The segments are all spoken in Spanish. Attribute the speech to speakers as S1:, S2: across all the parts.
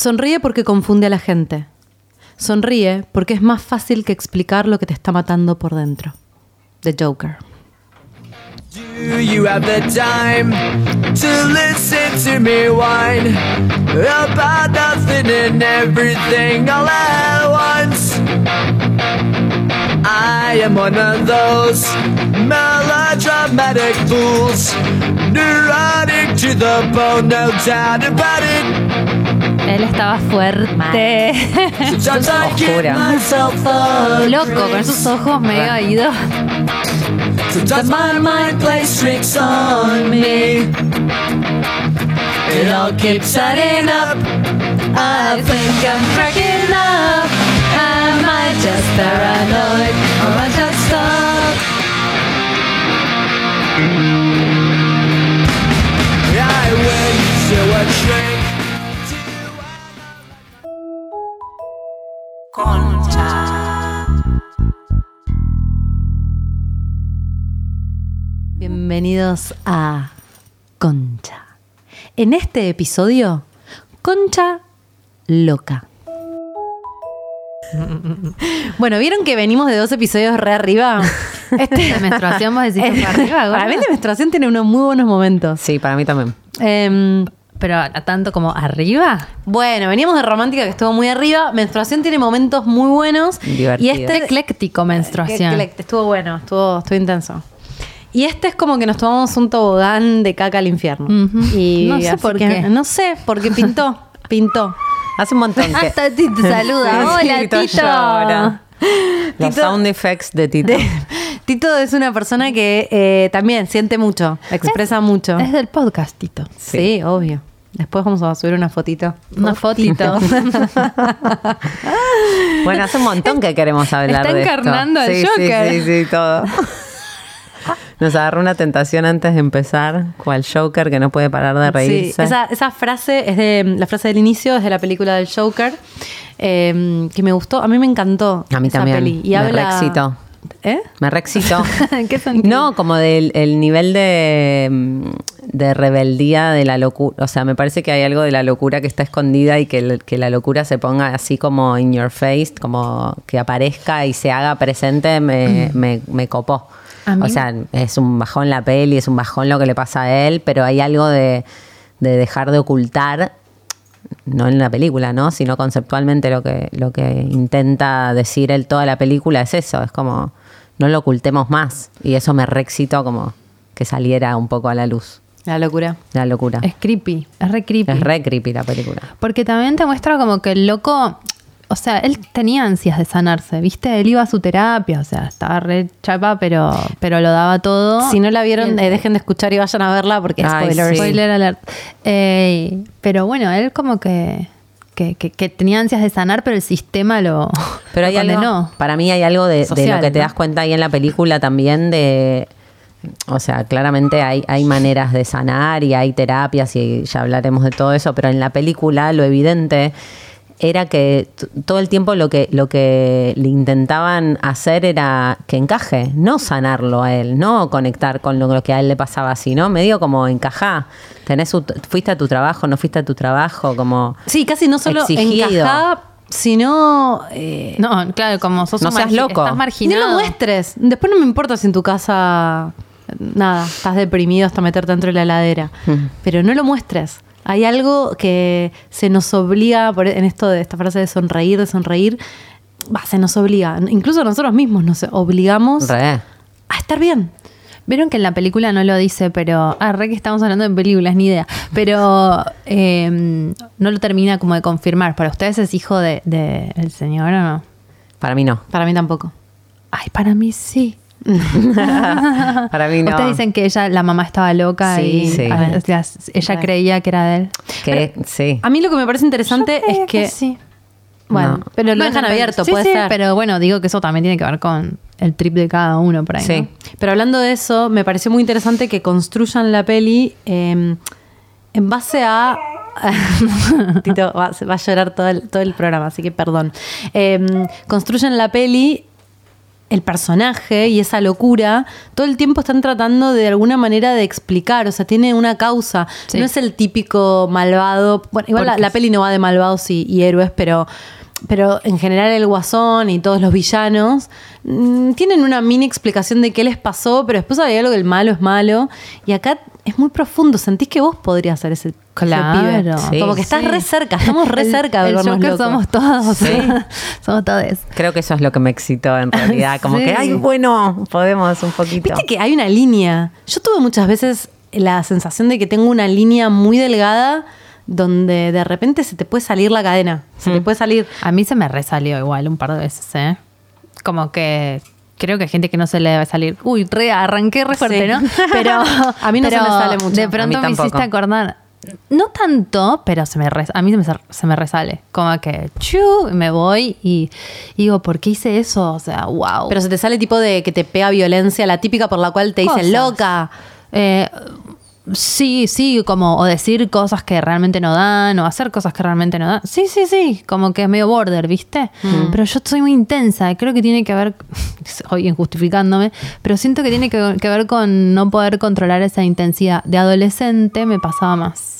S1: Sonríe porque confunde a la gente. Sonríe porque es más fácil que explicar lo que te está matando por dentro. The Joker.
S2: Do you have the time to listen to me whine about nothing and everything all at once? I am one of those melodramatic fools, neurotic to the bone, no doubt about it.
S3: Él estaba fuerte. Loco, con sus ojos medio ido.
S2: Sometimes my mind plays tricks on me. It all keeps adding up. I think I'm cracking up. Am I just paranoid or am I just stuck? I went to a shrink.
S1: Bienvenidos a Concha. En este episodio, Concha loca. Bueno, ¿vieron que venimos de dos episodios re arriba? Este,
S3: De menstruación vos decís que para arriba, gorda.
S1: Para mí la menstruación tiene unos muy buenos momentos.
S4: Sí, para mí también.
S1: Em,
S3: Pero a tanto como arriba.
S1: bueno, veníamos de romántica que estuvo muy arriba. Menstruación tiene momentos muy buenos.
S4: Divertido.
S1: Y este
S3: Ecléctico menstruación.
S1: Que- Estuvo bueno, estuvo, estuvo intenso. Y este es como que nos tomamos un tobogán de caca al infierno. Y
S3: No sé por qué.
S1: No sé, porque pintó, pintó.
S4: Hace un montón que...
S3: Hasta Tito saluda.
S4: Sí,
S3: Hola,
S4: Tito llora. Los
S1: Tito-
S4: sound effects de Tito.
S1: De- Tito es una persona que eh, también siente mucho, expresa mucho.
S3: Es del podcast, Tito.
S1: Sí, obvio. Después vamos a subir una fotito.
S3: Una fotito.
S4: Bueno, hace un montón que queremos hablar
S3: Está
S4: de esto.
S3: encarnando al
S4: sí,
S3: Joker.
S4: Sí, sí, sí, todo. Nos agarró una tentación antes de empezar, cual Joker que no puede parar de
S1: Sí,
S4: reírse.
S1: esa, esa frase es de la frase del inicio, es de la película del Joker, eh, que me gustó, a mí me encantó.
S4: A mí
S1: esa
S4: también,
S1: peli. Y
S4: me
S1: habla. ¿Eh?
S4: Me reexcitó.
S3: ¿En qué sentido?
S4: No, como del el nivel de, mm, de rebeldía de la locura. O sea, me parece que hay algo de la locura que está escondida y que, el- que la locura se ponga así como in your face, como que aparezca y se haga presente, me, me, me copó. O sea, es un bajón la peli, es un bajón lo que le pasa a él, pero hay algo de, de dejar de ocultar no en la película, ¿no? Sino conceptualmente lo que, lo que intenta decir él toda la película es eso, es como no lo ocultemos más. Y eso me reexcitó como que saliera un poco a la luz.
S1: La locura.
S4: La locura.
S3: Es creepy. Es re creepy.
S4: Es re creepy la película.
S3: Porque también te muestra como que el loco, o sea, él tenía ansias de sanarse, ¿viste? Él iba a su terapia, o sea, estaba re chapa, pero, pero lo daba todo.
S1: Si no la vieron, eh, dejen de escuchar y vayan a verla porque
S4: Ay, sí.
S3: Spoiler alert. Eh, pero bueno, él como que, que, que- que tenía ansias de sanar, pero el sistema lo,
S4: Pero hay
S3: lo condenó.
S4: algo, para mí hay algo de, lo que te
S1: ¿no?
S4: das cuenta ahí en la película también de, o sea, claramente hay, hay maneras de sanar y hay terapias y ya hablaremos de todo eso, pero en la película lo evidente era que todo el tiempo lo que, lo que le intentaban hacer era que encaje, no sanarlo a él, no conectar con lo, lo que a él le pasaba, sino medio como encajá. Tenés su- fuiste a tu trabajo, no fuiste a tu trabajo, como
S1: Sí, casi no solo
S4: Exigido.
S1: encajá, sino... eh,
S3: No, claro, como sos
S4: No
S3: un
S4: seas loco.
S3: Estás marginado.
S1: lo muestres. Después no me importa si en tu casa, nada, estás deprimido hasta meterte dentro de la heladera. Pero no lo muestres. Hay algo que se nos obliga, por- en esto de esta frase de sonreír, de sonreír, va, se nos obliga. Incluso nosotros mismos nos obligamos
S4: re.
S1: a estar bien.
S3: Vieron que en la película no lo dice, pero. Ah, re que estamos hablando de películas, ni idea. Pero eh, no lo termina como de confirmar. ¿Para ustedes es hijo de, de el señor o no?
S4: Para mí no.
S1: Para mí tampoco.
S3: Ay, para mí sí.
S4: Para mí no.
S3: Ustedes dicen que ella, la mamá estaba loca
S1: Sí,
S3: y
S4: sí.
S3: a- o sea, ella
S1: Re.
S3: creía que era de él.
S4: que sí.
S1: A mí lo que me parece interesante es que...
S3: sí.
S1: Bueno,
S4: No.
S1: pero lo
S3: Bueno,
S1: dejan abierto,
S3: sí,
S1: puede
S3: sí,
S1: ser.
S3: Pero bueno, digo que eso también tiene que ver con el trip de cada uno por ahí.
S4: Sí.
S3: ¿no?
S1: Pero hablando de eso, me pareció muy interesante que construyan la peli eh, en base a. Tito va, va a llorar todo el, todo el programa, así que perdón. Eh, construyen la peli el personaje y esa locura todo el tiempo están tratando de alguna manera de explicar, o sea, tiene una causa.
S3: Sí.
S1: No es el típico malvado. Bueno, igual la, peli no va de malvados y, y héroes, pero, pero en general el guasón y todos los villanos mm, tienen una mini explicación de qué les pasó, pero después hay algo que el malo es malo. Y acá es muy profundo. Sentís que vos podrías ser ese, ese
S3: Claro.
S1: pibe.
S4: Sí.
S1: Como que estás
S3: Sí.
S1: re cerca, estamos re
S3: El-
S1: cerca de
S3: el Joker
S1: locos.
S3: somos todos.
S4: Sí.
S3: somos todos.
S4: Creo que eso es lo que me excitó en realidad. Como
S3: Sí.
S4: que, ay, bueno, podemos un poquito.
S1: Viste que hay una línea. Yo tuve muchas veces la sensación de que tengo una línea muy delgada donde de repente se te puede salir la cadena. Se te puede salir.
S3: A mí se me resalió igual un par de veces, ¿eh? Como que creo que hay gente que no se le debe salir. Uy, re, arranqué re fuerte,
S1: Sí.
S3: ¿no? Pero
S1: A mí no se me sale mucho.
S3: De
S1: A mí
S3: pronto me hiciste acordar. No tanto, pero se me res- a mí se me, se me resale. Como que chu, me voy y, y digo, ¿por qué hice eso? O sea, wow.
S1: Pero se te sale tipo de que te pega violencia, la típica por la cual te dicen loca.
S3: Eh, sí, sí, como o decir cosas que realmente no dan, o hacer cosas que realmente no dan. Sí, sí, sí, como que es medio border, ¿viste? Pero yo soy muy intensa, y creo que tiene que ver, hoy injustificándome, pero siento que tiene que, que ver con no poder controlar esa intensidad. De adolescente me pasaba más.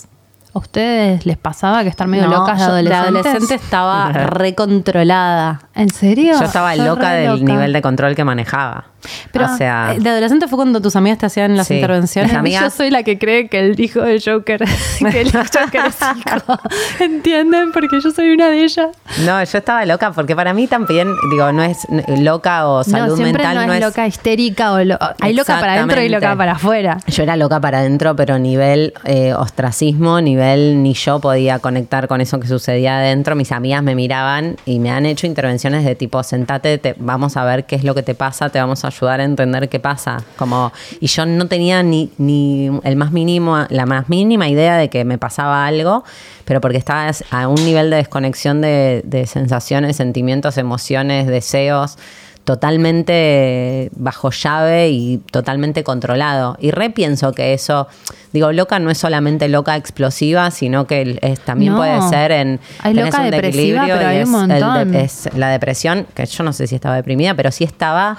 S3: ¿A ustedes les pasaba que estar medio
S1: No,
S3: locas de
S1: yo
S3: adolescentes?
S1: adolescente estaba recontrolada.
S3: ¿En serio?
S4: Yo estaba loca del
S3: loca.
S4: nivel de control que manejaba.
S1: Pero
S4: o sea,
S1: eh, de adolescente fue cuando tus amigas te hacían las
S4: Sí.
S1: intervenciones.
S4: Amigas-
S3: Yo soy la que cree que el hijo de Joker, que el Joker es hijo. ¿Entienden? Porque yo soy una de ellas.
S4: no, yo estaba loca porque para mí también, digo, no es loca o salud
S3: no,
S4: mental,
S3: no es, loca histérica o lo- hay loca para adentro y loca para afuera.
S4: Yo era loca para adentro, pero nivel eh, ostracismo, nivel ni yo podía conectar con eso que sucedía adentro. Mis amigas me miraban y me han hecho intervenciones de tipo, sentate, te, vamos a ver qué es lo que te pasa, te vamos a ayudar a entender qué pasa. Como, y yo no tenía ni, ni el más mínimo, la más mínima idea de que me pasaba algo, pero porque estaba a un nivel de desconexión de, de sensaciones, sentimientos, emociones, deseos totalmente bajo llave y totalmente controlado. Y repienso que eso, digo, loca no es solamente loca explosiva, sino que es- también
S3: No.
S4: puede ser en...
S3: Hay loca
S4: un
S3: depresiva, pero hay un
S4: de- es la depresión, que yo no sé si estaba deprimida, pero sí estaba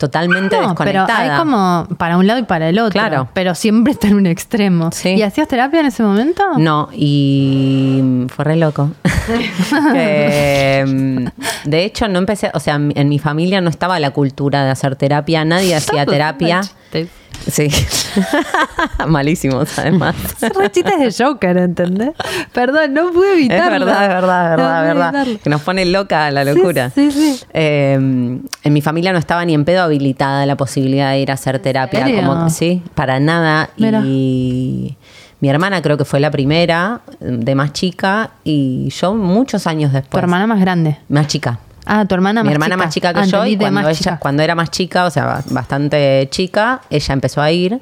S4: totalmente
S3: No, pero
S4: desconectada.
S3: hay como para un lado y para el otro.
S4: Claro.
S3: Pero siempre está en un extremo.
S4: Sí.
S3: ¿Y hacías terapia en ese momento?
S4: No, y fue re loco. Mm, de hecho, no empecé, o sea, en mi familia no estaba la cultura de hacer terapia, nadie hacía terapia. Sí. Malísimos, además.
S3: Son chistes de Joker, ¿entendés? Perdón, no pude
S4: Es
S3: evitarlo.
S4: verdad, es verdad, es
S3: No
S4: verdad, es verdad.
S3: evitarlo.
S4: Que nos pone loca la locura.
S3: Sí, sí, sí.
S4: Eh, en mi familia no estaba ni en pedo habilitada la posibilidad de ir a hacer terapia. Como, sí, para nada.
S3: Mira.
S4: Y mi hermana creo que fue la primera, de más chica, y yo muchos años
S3: Tu
S4: después.
S3: hermana más grande.
S4: Más chica.
S3: Ah, tu hermana
S4: Mi
S3: más
S4: hermana
S3: chica.
S4: más chica que
S3: Ah,
S4: yo y cuando, ella,
S3: chica.
S4: cuando era más chica, o sea, ba- bastante chica, ella empezó a ir.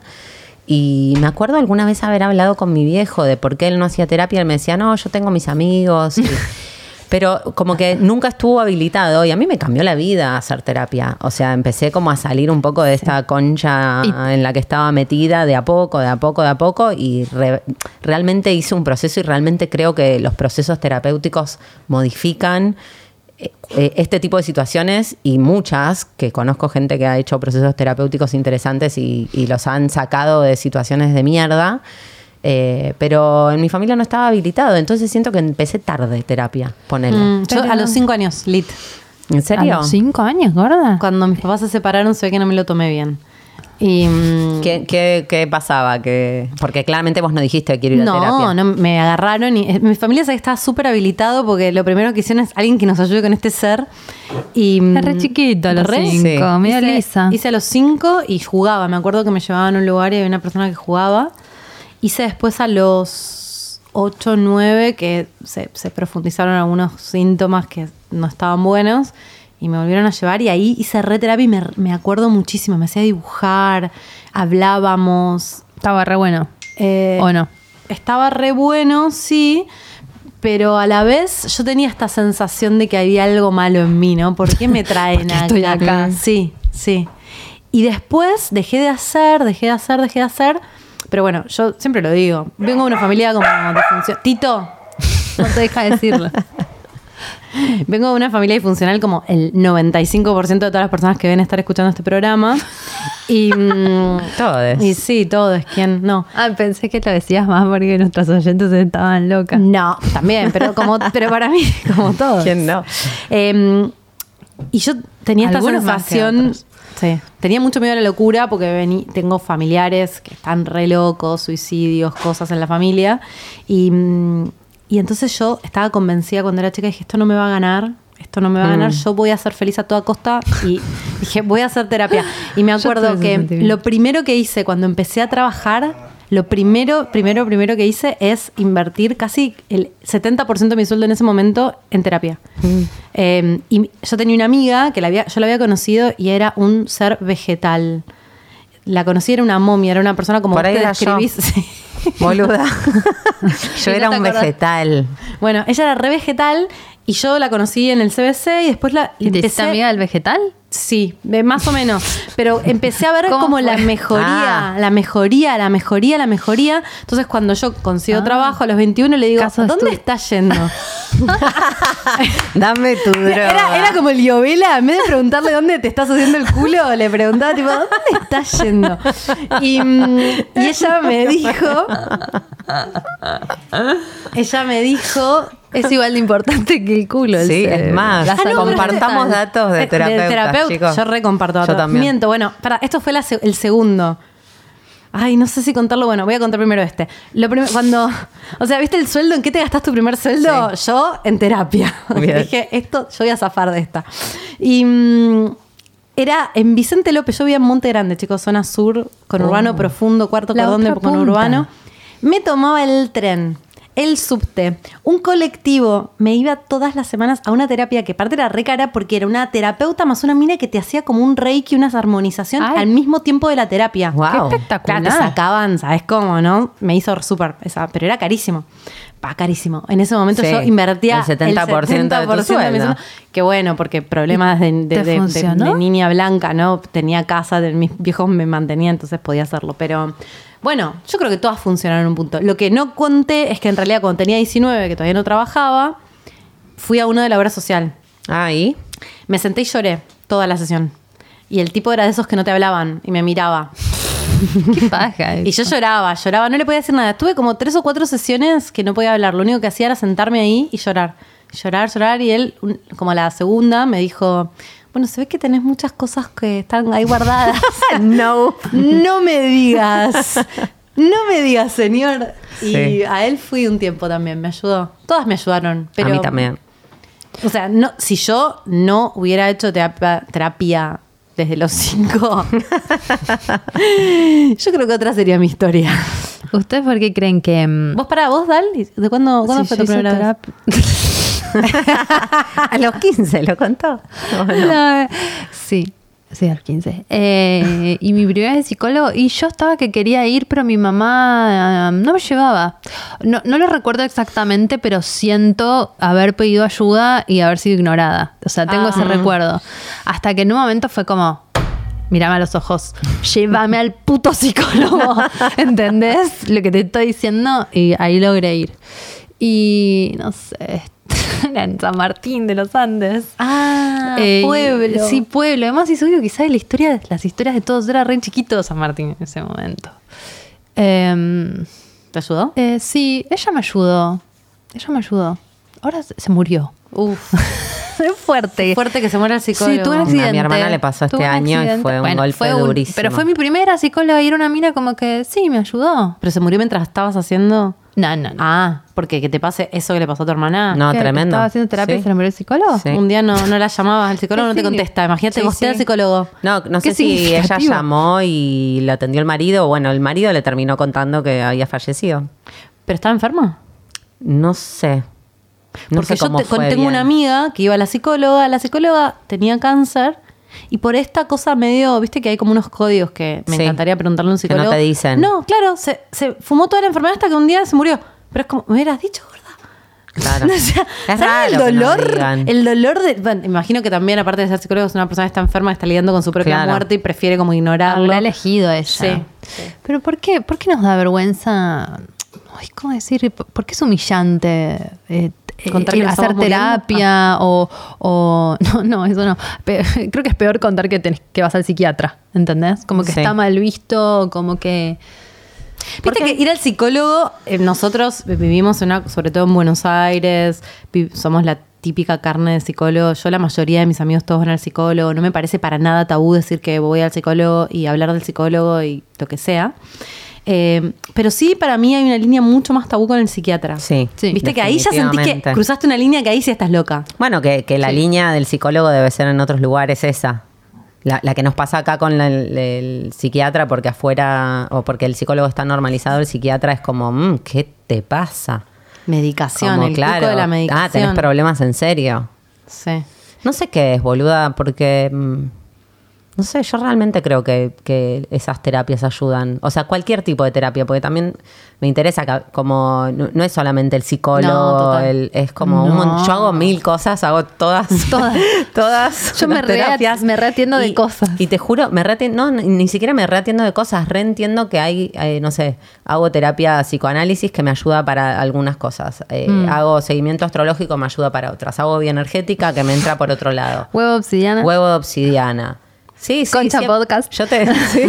S4: Y me acuerdo alguna vez haber hablado con mi viejo de por qué él no hacía terapia. Él me decía, no, yo tengo mis amigos. y- pero como que nunca estuvo habilitado y a mí me cambió la vida hacer terapia. O sea, empecé como a salir un poco de esta concha
S3: Y-
S4: en la que estaba metida de a poco, de a poco, de a poco y re- realmente hice un proceso y realmente creo que los procesos terapéuticos modifican este tipo de situaciones y muchas, que conozco gente que ha hecho procesos terapéuticos interesantes y, y los han sacado de situaciones de mierda, eh, pero en mi familia no estaba habilitado, entonces siento que empecé tarde terapia, ponele.
S1: Mm, yo a los cinco años, lit.
S4: ¿En
S3: ¿A
S4: serio?
S3: los cinco años, gorda?
S1: Cuando mis papás se separaron, se ve que no me lo tomé bien. Y. mm,
S4: ¿Qué, qué, qué pasaba? que Porque claramente vos no dijiste que quiero ir a terapia.
S1: No, no, me agarraron y eh, mi familia sabe que estaba súper habilitado porque lo primero que hicieron es alguien que nos ayude con este ser. Y,
S3: Es re chiquito a los
S1: Re.
S3: cinco,
S4: Sí.
S3: medio
S1: hice,
S3: lisa.
S1: hice a los cinco y jugaba. Me acuerdo que me llevaban a un lugar y había una persona que jugaba. Hice después a los 8, 9 que se, se profundizaron algunos síntomas que no estaban buenos y me volvieron a llevar y ahí hice re terapia y me, me acuerdo muchísimo. Me hacía dibujar, hablábamos.
S3: Estaba re bueno.
S1: eh,
S3: ¿O no?
S1: Estaba re bueno, sí, pero a la vez yo tenía esta sensación de que había algo malo en mí, ¿no? ¿Por qué me traen
S3: ¿Por qué estoy acá?
S1: Sí, sí. Y después dejé de hacer, dejé de hacer, dejé de hacer. Pero bueno, yo siempre lo digo. Vengo de una familia como de función. Tito,
S3: No te deja decirlo.
S1: Vengo de una familia disfuncional como el 95% de todas las personas que ven estar escuchando este programa. Y, mm,
S4: Todes.
S1: y sí, todo es quien no.
S3: Ah, pensé que lo decías más porque nuestros oyentes estaban locas.
S1: No, también, pero como pero para mí, como todo.
S4: ¿Quién no?
S1: Eh, y yo tenía esta
S3: Algunos
S1: sensación. Sí, tenía mucho miedo a la locura porque vení- tengo familiares que están re locos, suicidios, cosas en la familia. Y, mm, y entonces yo estaba convencida cuando era chica, dije, esto no me va a ganar. Esto no me va a ganar, yo voy a ser feliz a toda costa y dije, voy a hacer terapia. Y me acuerdo que lo primero que hice cuando empecé a trabajar, lo primero, primero, primero que hice es invertir casi el 70% de mi sueldo en ese momento en terapia. Eh, y yo tenía una amiga que la había, yo la había conocido y era un ser vegetal. La conocí, era una momia, era una persona como
S4: Por ahí
S1: te describís.
S4: Boluda. Yo era
S1: no
S4: un
S1: acordás.
S4: vegetal.
S1: Bueno, ella era re vegetal y yo la conocí en el CBC y después la
S3: ¿Y
S1: empecé-
S3: amiga del vegetal?
S1: Sí, eh, más o menos. Pero empecé a ver
S3: ¿Cómo
S1: como
S3: fue?
S1: la mejoría,
S4: Ah.
S1: la mejoría, la mejoría, la mejoría. Entonces, cuando yo consigo
S3: Ah.
S1: trabajo a los 21, le digo,
S3: Caso
S1: ¿dónde estás yendo?
S4: Dame tu droga.
S1: Era, era como el Yovela, en vez de preguntarle dónde te estás haciendo el culo, le preguntaba tipo, ¿dónde estás yendo? Y, mm, y ella me dijo, ella me dijo,
S3: Es igual de importante que el culo. el
S4: Sí,
S3: cerebro.
S4: es más.
S1: Ah, no,
S4: compartamos datos de terapeutas,
S1: terapeuta.
S4: chicos.
S1: Yo recomparto
S4: Yo
S1: datos.
S4: también.
S1: Miento, bueno, para, esto fue la el segundo. Ay, no sé si contarlo. Bueno, voy a contar primero este. Lo prim- cuando, o sea, ¿viste el sueldo? ¿En qué te gastas tu primer sueldo? Yo en terapia. Dije, esto, yo voy a zafar de esta. Y mm, era en Vicente López, yo vivía en Monte Grande, chicos, zona sur, con urbano profundo, cuarto cordón de conurbano. Me tomaba el tren, el subte, un colectivo. Me iba todas las semanas a una terapia que aparte era re cara porque era una terapeuta más una mina que te hacía como un reiki, una armonización
S3: Ay.
S1: al mismo tiempo de la terapia.
S4: Guau.
S3: Qué espectacular.
S1: Claro, te sacaban, ¿sabes cómo, no? Me hizo súper, esa, pero era carísimo. Pa, carísimo. En ese momento
S4: Sí,
S1: yo invertía
S4: el 70% de tu sueldo.
S1: Que bueno, porque problemas de, de-
S3: ¿Te
S1: de- de- de niña blanca, ¿no? Tenía casa, de, mis viejos me mantenían, entonces podía hacerlo. Pero bueno, yo creo que todas funcionaron en un punto. Lo que no conté es que en realidad cuando tenía 19, que todavía no trabajaba, fui a uno de la obra social.
S4: Ahí.
S1: Me senté y lloré toda la sesión. Y el tipo era de esos que no te hablaban y me miraba.
S3: Qué paja.
S1: Y yo lloraba, lloraba, no le podía decir nada. Tuve como tres o cuatro sesiones que no podía hablar. Lo único que hacía era sentarme ahí y llorar. Llorar, llorar. Y él, como la segunda, me dijo, bueno, se ve que tenés muchas cosas que están ahí guardadas.
S4: No.
S1: no me digas. No me digas, señor. Y
S4: Sí.
S1: a él fui un tiempo también, me ayudó. Todas me ayudaron. Pero,
S4: a mí también.
S1: O sea, no, si yo no hubiera hecho terapia, terapia desde los cinco, yo creo que otra sería mi historia.
S3: ¿Ustedes por qué creen que... mm,
S1: ¿Vos para vos, Dal? ¿De cuándo, cuándo
S3: si
S1: fue tu primera vez?
S4: A los 15 lo contó. ¿O no?
S3: No, sí, sí, al 15. Eh, y mi primera vez psicólogo, y yo estaba que quería ir, pero mi mamá eh, no me llevaba. No, no lo recuerdo exactamente, pero siento haber pedido ayuda y haber sido ignorada. O sea, tengo
S1: Ah.
S3: ese recuerdo. Hasta que en un momento fue como. Mírame a los ojos, llévame al puto psicólogo. ¿Entendés lo que te estoy diciendo? Y ahí logré ir. Y no sé, en San Martín de los Andes.
S1: Ah,
S3: Eh,
S1: pueblo.
S3: Sí, pueblo. Además, es obvio que quizás la historia, las historias de todos era re chiquito San Martín en ese momento. Em,
S1: ¿Te ayudó?
S3: eh, sí, ella me ayudó. Ella me ayudó. Ahora se murió.
S1: Uf.
S3: Es fuerte.
S1: Fuerte que se muera el psicólogo.
S3: Sí, tuve un
S4: A mi
S3: accidente.
S4: hermana le pasó este año y
S3: accidente.
S4: fue un golpe
S3: un-
S4: durísimo.
S3: Pero fue mi primera psicóloga y era una mina como que sí, me ayudó.
S1: ¿Pero se murió mientras estabas haciendo?
S3: No, no, no.
S1: Ah, porque que te pase eso que le pasó a tu hermana.
S4: No,
S3: ¿Qué?
S4: tremendo.
S3: ¿Estaba haciendo terapia y
S4: Sí.
S3: se le murió el psicólogo?
S4: Sí.
S1: Un día no, no la llamabas, el psicólogo no te contesta. Imagínate,
S3: Sí,
S1: gostea al
S3: sí.
S1: psicólogo.
S4: No, no sé si ella llamó y lo atendió el marido. Bueno, el marido le terminó contando que había fallecido.
S1: ¿Pero estaba enferma?
S4: No sé. No
S1: Porque
S4: sé cómo
S1: yo te-
S4: fue
S1: tengo
S4: bien.
S1: una amiga que iba a la psicóloga, la psicóloga tenía cáncer y por esta cosa medio, viste que hay como unos códigos que me
S4: Sí.
S1: encantaría preguntarle a un
S4: Que no
S1: psicólogo.
S4: te dicen.
S1: No, claro, se, se fumó toda la enfermedad hasta que un día se murió. Pero es como, me hubieras dicho, gorda.
S4: Claro.
S1: O sea,
S4: es
S1: ¿sabes
S4: raro
S1: el
S4: que nos
S1: dolor?
S4: digan.
S1: El dolor de. Bueno, imagino que también, aparte de ser psicólogo, es una persona que está enferma, que está lidiando con su propia
S4: Claro.
S1: muerte y prefiere como ignorarlo.
S3: Habrá elegido ella.
S1: Sí,
S3: Pero ¿por qué, ¿por qué nos da vergüenza? Ay, ¿Cómo decir? ¿Por por qué es humillante eh, eh, hacer terapia o, o- No, no, eso no. Creo que es peor contar que, tenés, que vas al psiquiatra, ¿entendés? Como que
S4: Sí.
S3: está mal visto, como que...
S1: Viste que ir al psicólogo, eh, nosotros vivimos en una, sobre todo en Buenos Aires, somos la típica carne de psicólogo. Yo la mayoría de mis amigos todos van al psicólogo. No me parece para nada tabú decir que voy al psicólogo y hablar del psicólogo y lo que sea. Eh, pero sí, para mí hay una línea mucho más tabú con el psiquiatra.
S4: Sí,
S3: Sí.
S1: Viste que ahí ya sentís que cruzaste una línea que ahí sí estás loca.
S4: Bueno, que, que la línea del psicólogo debe ser en otros lugares esa. La, la que nos pasa acá con la- el, el psiquiatra, porque afuera, o porque el psicólogo está normalizado, el psiquiatra es como, "Mm, ¿qué te pasa?
S1: Medicación,
S4: Como,
S1: el pico de la medicación.
S4: Ah, tenés problemas en serio.
S1: Sí.
S4: No sé qué es, boluda, porque. mm, no sé, yo realmente creo que, que esas terapias ayudan. O sea, cualquier tipo de terapia, porque también me interesa que, como. No, no es solamente el psicólogo, el- es como un
S3: No.
S4: mon- Yo hago mil cosas, hago todas.
S3: Todas.
S4: todas.
S3: Yo me
S4: terapias.
S3: me reatiendo de cosas.
S4: Y te juro, me reatien- no, ni ni siquiera me reatiendo de cosas, reentiendo que hay, eh, no sé, hago terapia psicoanálisis que me ayuda para algunas cosas. Eh,
S3: Mm.
S4: Hago seguimiento astrológico, me ayuda para otras. Hago bioenergética que me entra por otro lado.
S3: Huevo obsidiana.
S4: Huevo de obsidiana. Sí, sí.
S3: Concha
S4: siempre-
S3: Podcast.
S4: Yo te, sí,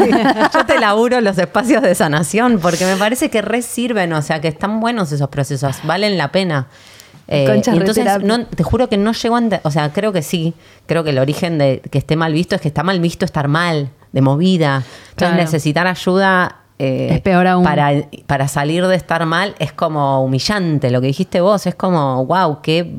S4: yo te laburo los espacios de sanación porque me parece que re sirven, o sea, que están buenos esos procesos, valen la pena. Eh, y entonces, no, te juro que no llego a o sea, creo que sí, creo que el origen de que esté mal visto es que está mal visto estar mal, de movida. Entonces,
S3: Claro.
S4: necesitar ayuda eh,
S3: Es peor aún.
S4: Para, para salir de estar mal es como humillante. Lo que dijiste vos es como, wow, qué,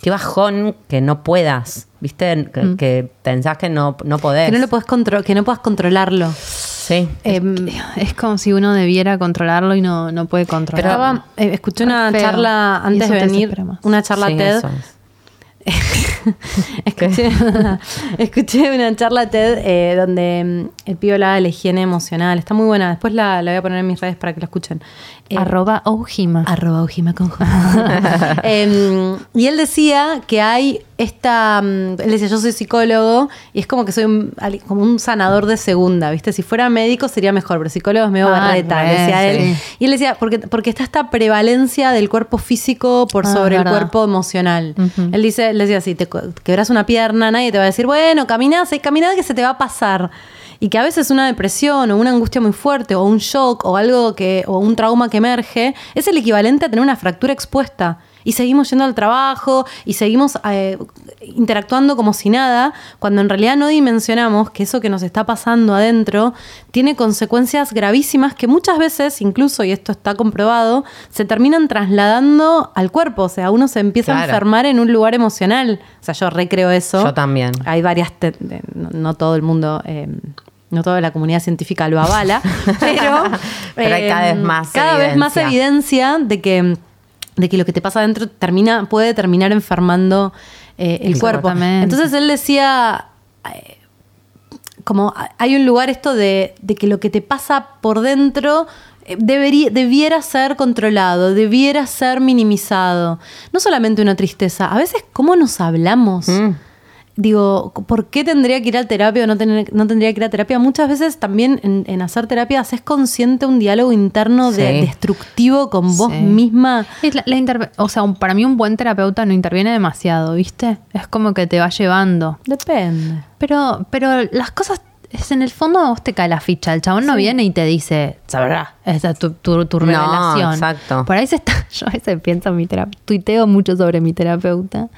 S4: qué bajón que no puedas, ¿viste? Que, que pensás que no, no podés.
S1: Que no lo podés contro- que no puedas controlarlo.
S4: Sí.
S1: Em,
S3: Es como si uno debiera controlarlo y no, no puede controlarlo.
S1: Estaba, eh, escuché una
S3: Feo.
S1: charla antes de venir, una charla
S4: Sí,
S1: TED. escuché, escuché una charla TED eh, donde mm, el pibe hablaba de la higiene emocional. Está muy buena. Después la, la voy a poner en mis redes para que la escuchen. Eh,
S3: Arroba Ojima.
S1: Arroba Ujima con J. Em, y él decía que hay esta. mm, Él decía, yo soy psicólogo y es como que soy un- como un sanador de segunda, ¿viste? Si fuera médico sería mejor, pero psicólogo es medio
S3: Ah,
S1: barreta,
S3: re,
S1: decía él.
S3: sí.
S1: Y él decía, porque, porque está esta prevalencia del cuerpo físico por
S3: Ah,
S1: sobre el cuerpo emocional. Él dice, él decía, si te quebras una pierna, nadie te va a decir, bueno, caminás, y caminás que se te va a pasar. Y que a veces una depresión o una angustia muy fuerte o un shock o algo que, o un trauma que emerge, es el equivalente a tener una fractura expuesta. Y seguimos yendo al trabajo y seguimos eh, interactuando como si nada, cuando en realidad no dimensionamos que eso que nos está pasando adentro tiene consecuencias gravísimas que muchas veces, incluso, y esto está comprobado, se terminan trasladando al cuerpo. O sea, uno se empieza a enfermar en un lugar emocional. O sea, yo recreo eso.
S4: Yo también.
S1: Hay varias, no, no todo el mundo, eh, no toda la comunidad científica lo avala, pero,
S4: Pero hay cada vez más
S1: cada vez más
S4: evidencia
S1: de que, de que lo que te pasa adentro termina, puede terminar enfermando eh, el cuerpo. Entonces él decía, eh, como hay un lugar esto de, de que lo que te pasa por dentro eh, debería, debiera ser controlado, debiera ser minimizado. No solamente una tristeza, a veces cómo nos hablamos.
S4: Mm.
S1: Digo, ¿por qué tendría que ir a terapia o no, tener- no tendría que ir a terapia? Muchas veces también en, en hacer terapia haces consciente un diálogo interno de,
S4: Sí.
S1: destructivo con vos
S3: Sí.
S1: misma.
S3: Es la- la o sea, un- para mí un buen terapeuta no interviene demasiado, ¿viste? Es como que te va llevando.
S1: Depende.
S3: Pero, pero las cosas, es en el fondo a vos te cae la ficha. El chabón no viene y te dice, sabrá, esa es tu, tu, tu
S4: No,
S3: revelación.
S4: exacto.
S3: Por ahí se está, yo a veces pienso en mi terapeuta, tuiteo mucho sobre mi terapeuta.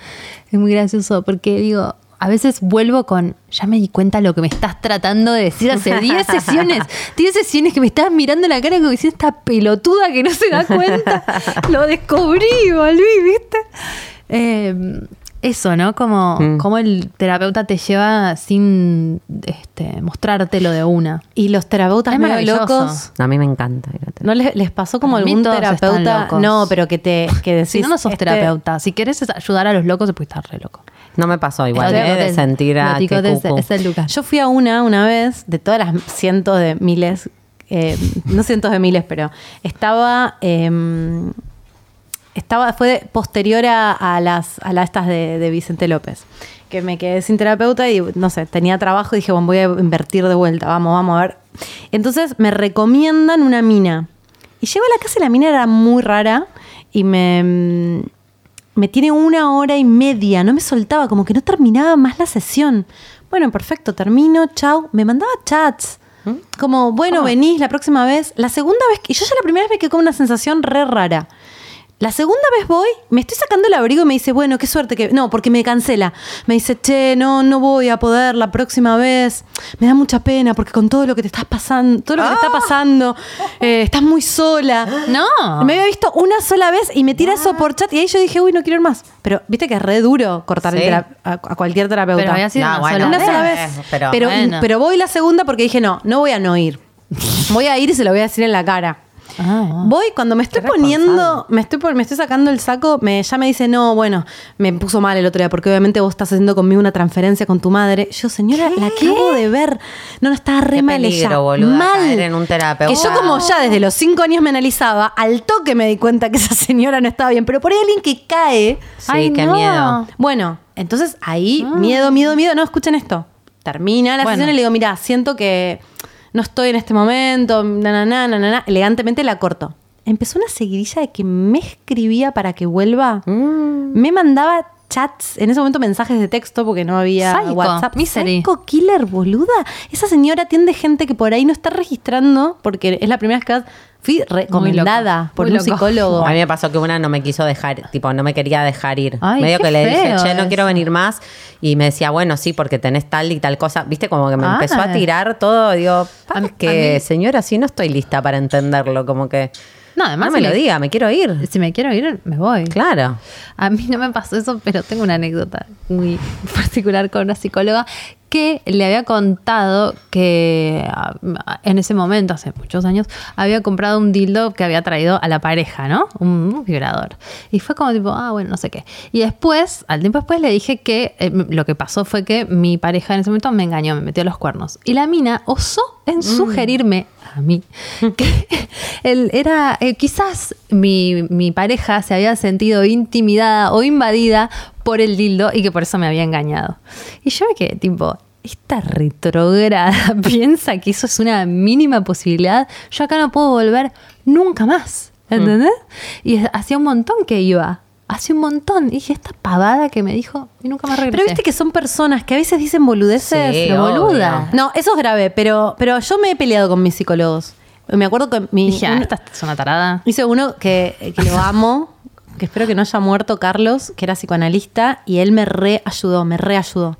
S3: Es muy gracioso porque digo, a veces vuelvo con, ya me di cuenta lo que me estás tratando de decir hace 10 sesiones. 10 sesiones que me estás mirando la cara como diciendo esta pelotuda que no se da cuenta. lo descubrí, volví, ¿viste? Eh, eso, ¿no? Como,
S4: Mm.
S3: como el terapeuta te lleva sin este, mostrártelo de una.
S1: Y los terapeutas
S3: Es
S1: medio
S3: maravilloso.
S1: locos.
S4: A mí me encanta.
S1: ¿No les, les pasó como algún terapeuta? No, pero que te que decís.
S3: Si no, no sos
S1: este,
S3: terapeuta. Si querés es ayudar a los locos, puedes estar re loco.
S4: No me pasó igual, ¿eh? de sentir a
S3: de ese-
S4: cucu.
S3: ese lugar.
S1: Yo fui a una una vez, de todas las cientos de miles, eh, no cientos de miles, pero estaba. eh, estaba fue de- posterior a, a las a las estas de, de Vicente López que me quedé sin terapeuta y no sé tenía trabajo y dije bueno voy a invertir de vuelta vamos vamos a ver entonces me recomiendan una mina y llego a la casa y la mina era muy rara y me me tiene una hora y media, no me soltaba, como que no terminaba más la sesión. Bueno, perfecto, termino, chau. Me mandaba chats. Como, bueno, venís la próxima vez. La segunda vez, que- y yo ya la primera vez me quedé con una sensación re rara. La segunda vez voy, me estoy sacando el abrigo y me dice, bueno, qué suerte que... No, porque me cancela. Me dice, che, no, no voy a poder la próxima vez. Me da mucha pena porque con todo lo que te estás pasando, todo lo que te está pasando, eh, estás muy sola.
S3: No.
S1: Me había visto una sola vez y me tira eso por chat y ahí yo dije, uy, no quiero ir más. Pero viste que es re duro cortar
S4: Sí.
S1: a, a cualquier terapeuta.
S3: Pero había sido
S4: No,
S3: una
S4: bueno,
S3: sola
S1: una
S3: vez.
S1: sola
S4: vez,
S1: vez.
S4: pero-
S1: Pero,
S3: Bueno.
S1: pero voy la segunda porque dije, no, no voy a no ir. Voy a ir y se lo voy a decir en la cara.
S3: Ah,
S1: Voy, cuando me estoy
S4: Qué
S1: poniendo, me estoy, me estoy sacando el saco, me, ya me dice, no, bueno, me puso mal el otro día, porque obviamente vos estás haciendo conmigo una transferencia con tu madre. Yo, señora, la acabo de ver. No, no, estaba re
S4: Qué
S1: mal
S4: peligro,
S1: ella.
S4: boluda,
S1: mal.
S4: caer en un terapeuta.
S1: Que yo como ya desde los cinco años me analizaba, al toque me di cuenta que esa señora no estaba bien. Pero por ahí alguien que cae,
S4: Sí,
S3: Ay,
S4: qué
S3: no.
S4: miedo.
S1: bueno, entonces ahí, miedo, miedo, miedo. No, escuchen esto. Termina la
S3: Bueno.
S1: sesión y le digo, mira, siento que no estoy en este momento, na, na, na, na, na, na". Elegantemente la corto. Empezó una seguidilla de que me escribía para que vuelva. Me mandaba chats, en ese momento mensajes de texto porque no había
S3: Psycho,
S1: WhatsApp.
S3: misery.
S1: Psycho killer, boluda. Esa señora atiende gente que por ahí no está registrando porque es la primera vez que fui recomendada por un
S3: loco.
S1: psicólogo.
S4: A mí me pasó que una no me quiso dejar, tipo, no me quería dejar ir.
S3: Ay,
S4: Medio
S3: qué
S4: que le dije,
S3: feo
S4: che, no
S3: eso.
S4: quiero venir más. Y me decía, bueno, sí, porque tenés tal y tal cosa. Viste, como que me
S3: Ay.
S4: empezó a tirar todo. Digo, que señora, sí no estoy lista para entenderlo. Como que.
S3: No, además
S4: no me
S3: si
S4: lo
S3: me-
S4: diga, me quiero ir.
S3: Si me quiero ir, me voy.
S4: Claro.
S3: A mí no me pasó eso, pero tengo una anécdota muy particular con una psicóloga que le había contado que ah, en ese momento, hace muchos años, había comprado un dildo que había traído a la pareja, ¿no? Un, un vibrador. Y fue como tipo, ah, bueno, no sé qué. Y después, al tiempo después, le dije que eh, lo que pasó fue que mi pareja en ese momento me engañó, me metió los cuernos. Y la mina osó en sugerirme a mí que él era, eh, quizás mi, mi pareja se había sentido intimidada o invadida por el dildo y que por eso me había engañado. Y yo me quedé tipo, esta retrograda piensa que eso es una mínima posibilidad. Yo acá no puedo volver nunca más. ¿Entendés? Y hacía un montón que iba. Hace un montón. Y dije, esta pavada que me dijo y nunca más regresé.
S1: Pero viste que son personas que a veces dicen boludeces.
S4: Sí,
S1: Pero boluda. No, eso es grave, pero, pero yo me he peleado con mis psicólogos. Me acuerdo que mi,
S3: Dije, ah,
S1: un-
S3: esta es una tarada.
S1: hice uno que, que lo amo, que espero que no haya muerto Carlos, que era psicoanalista, y él me reayudó, me reayudó.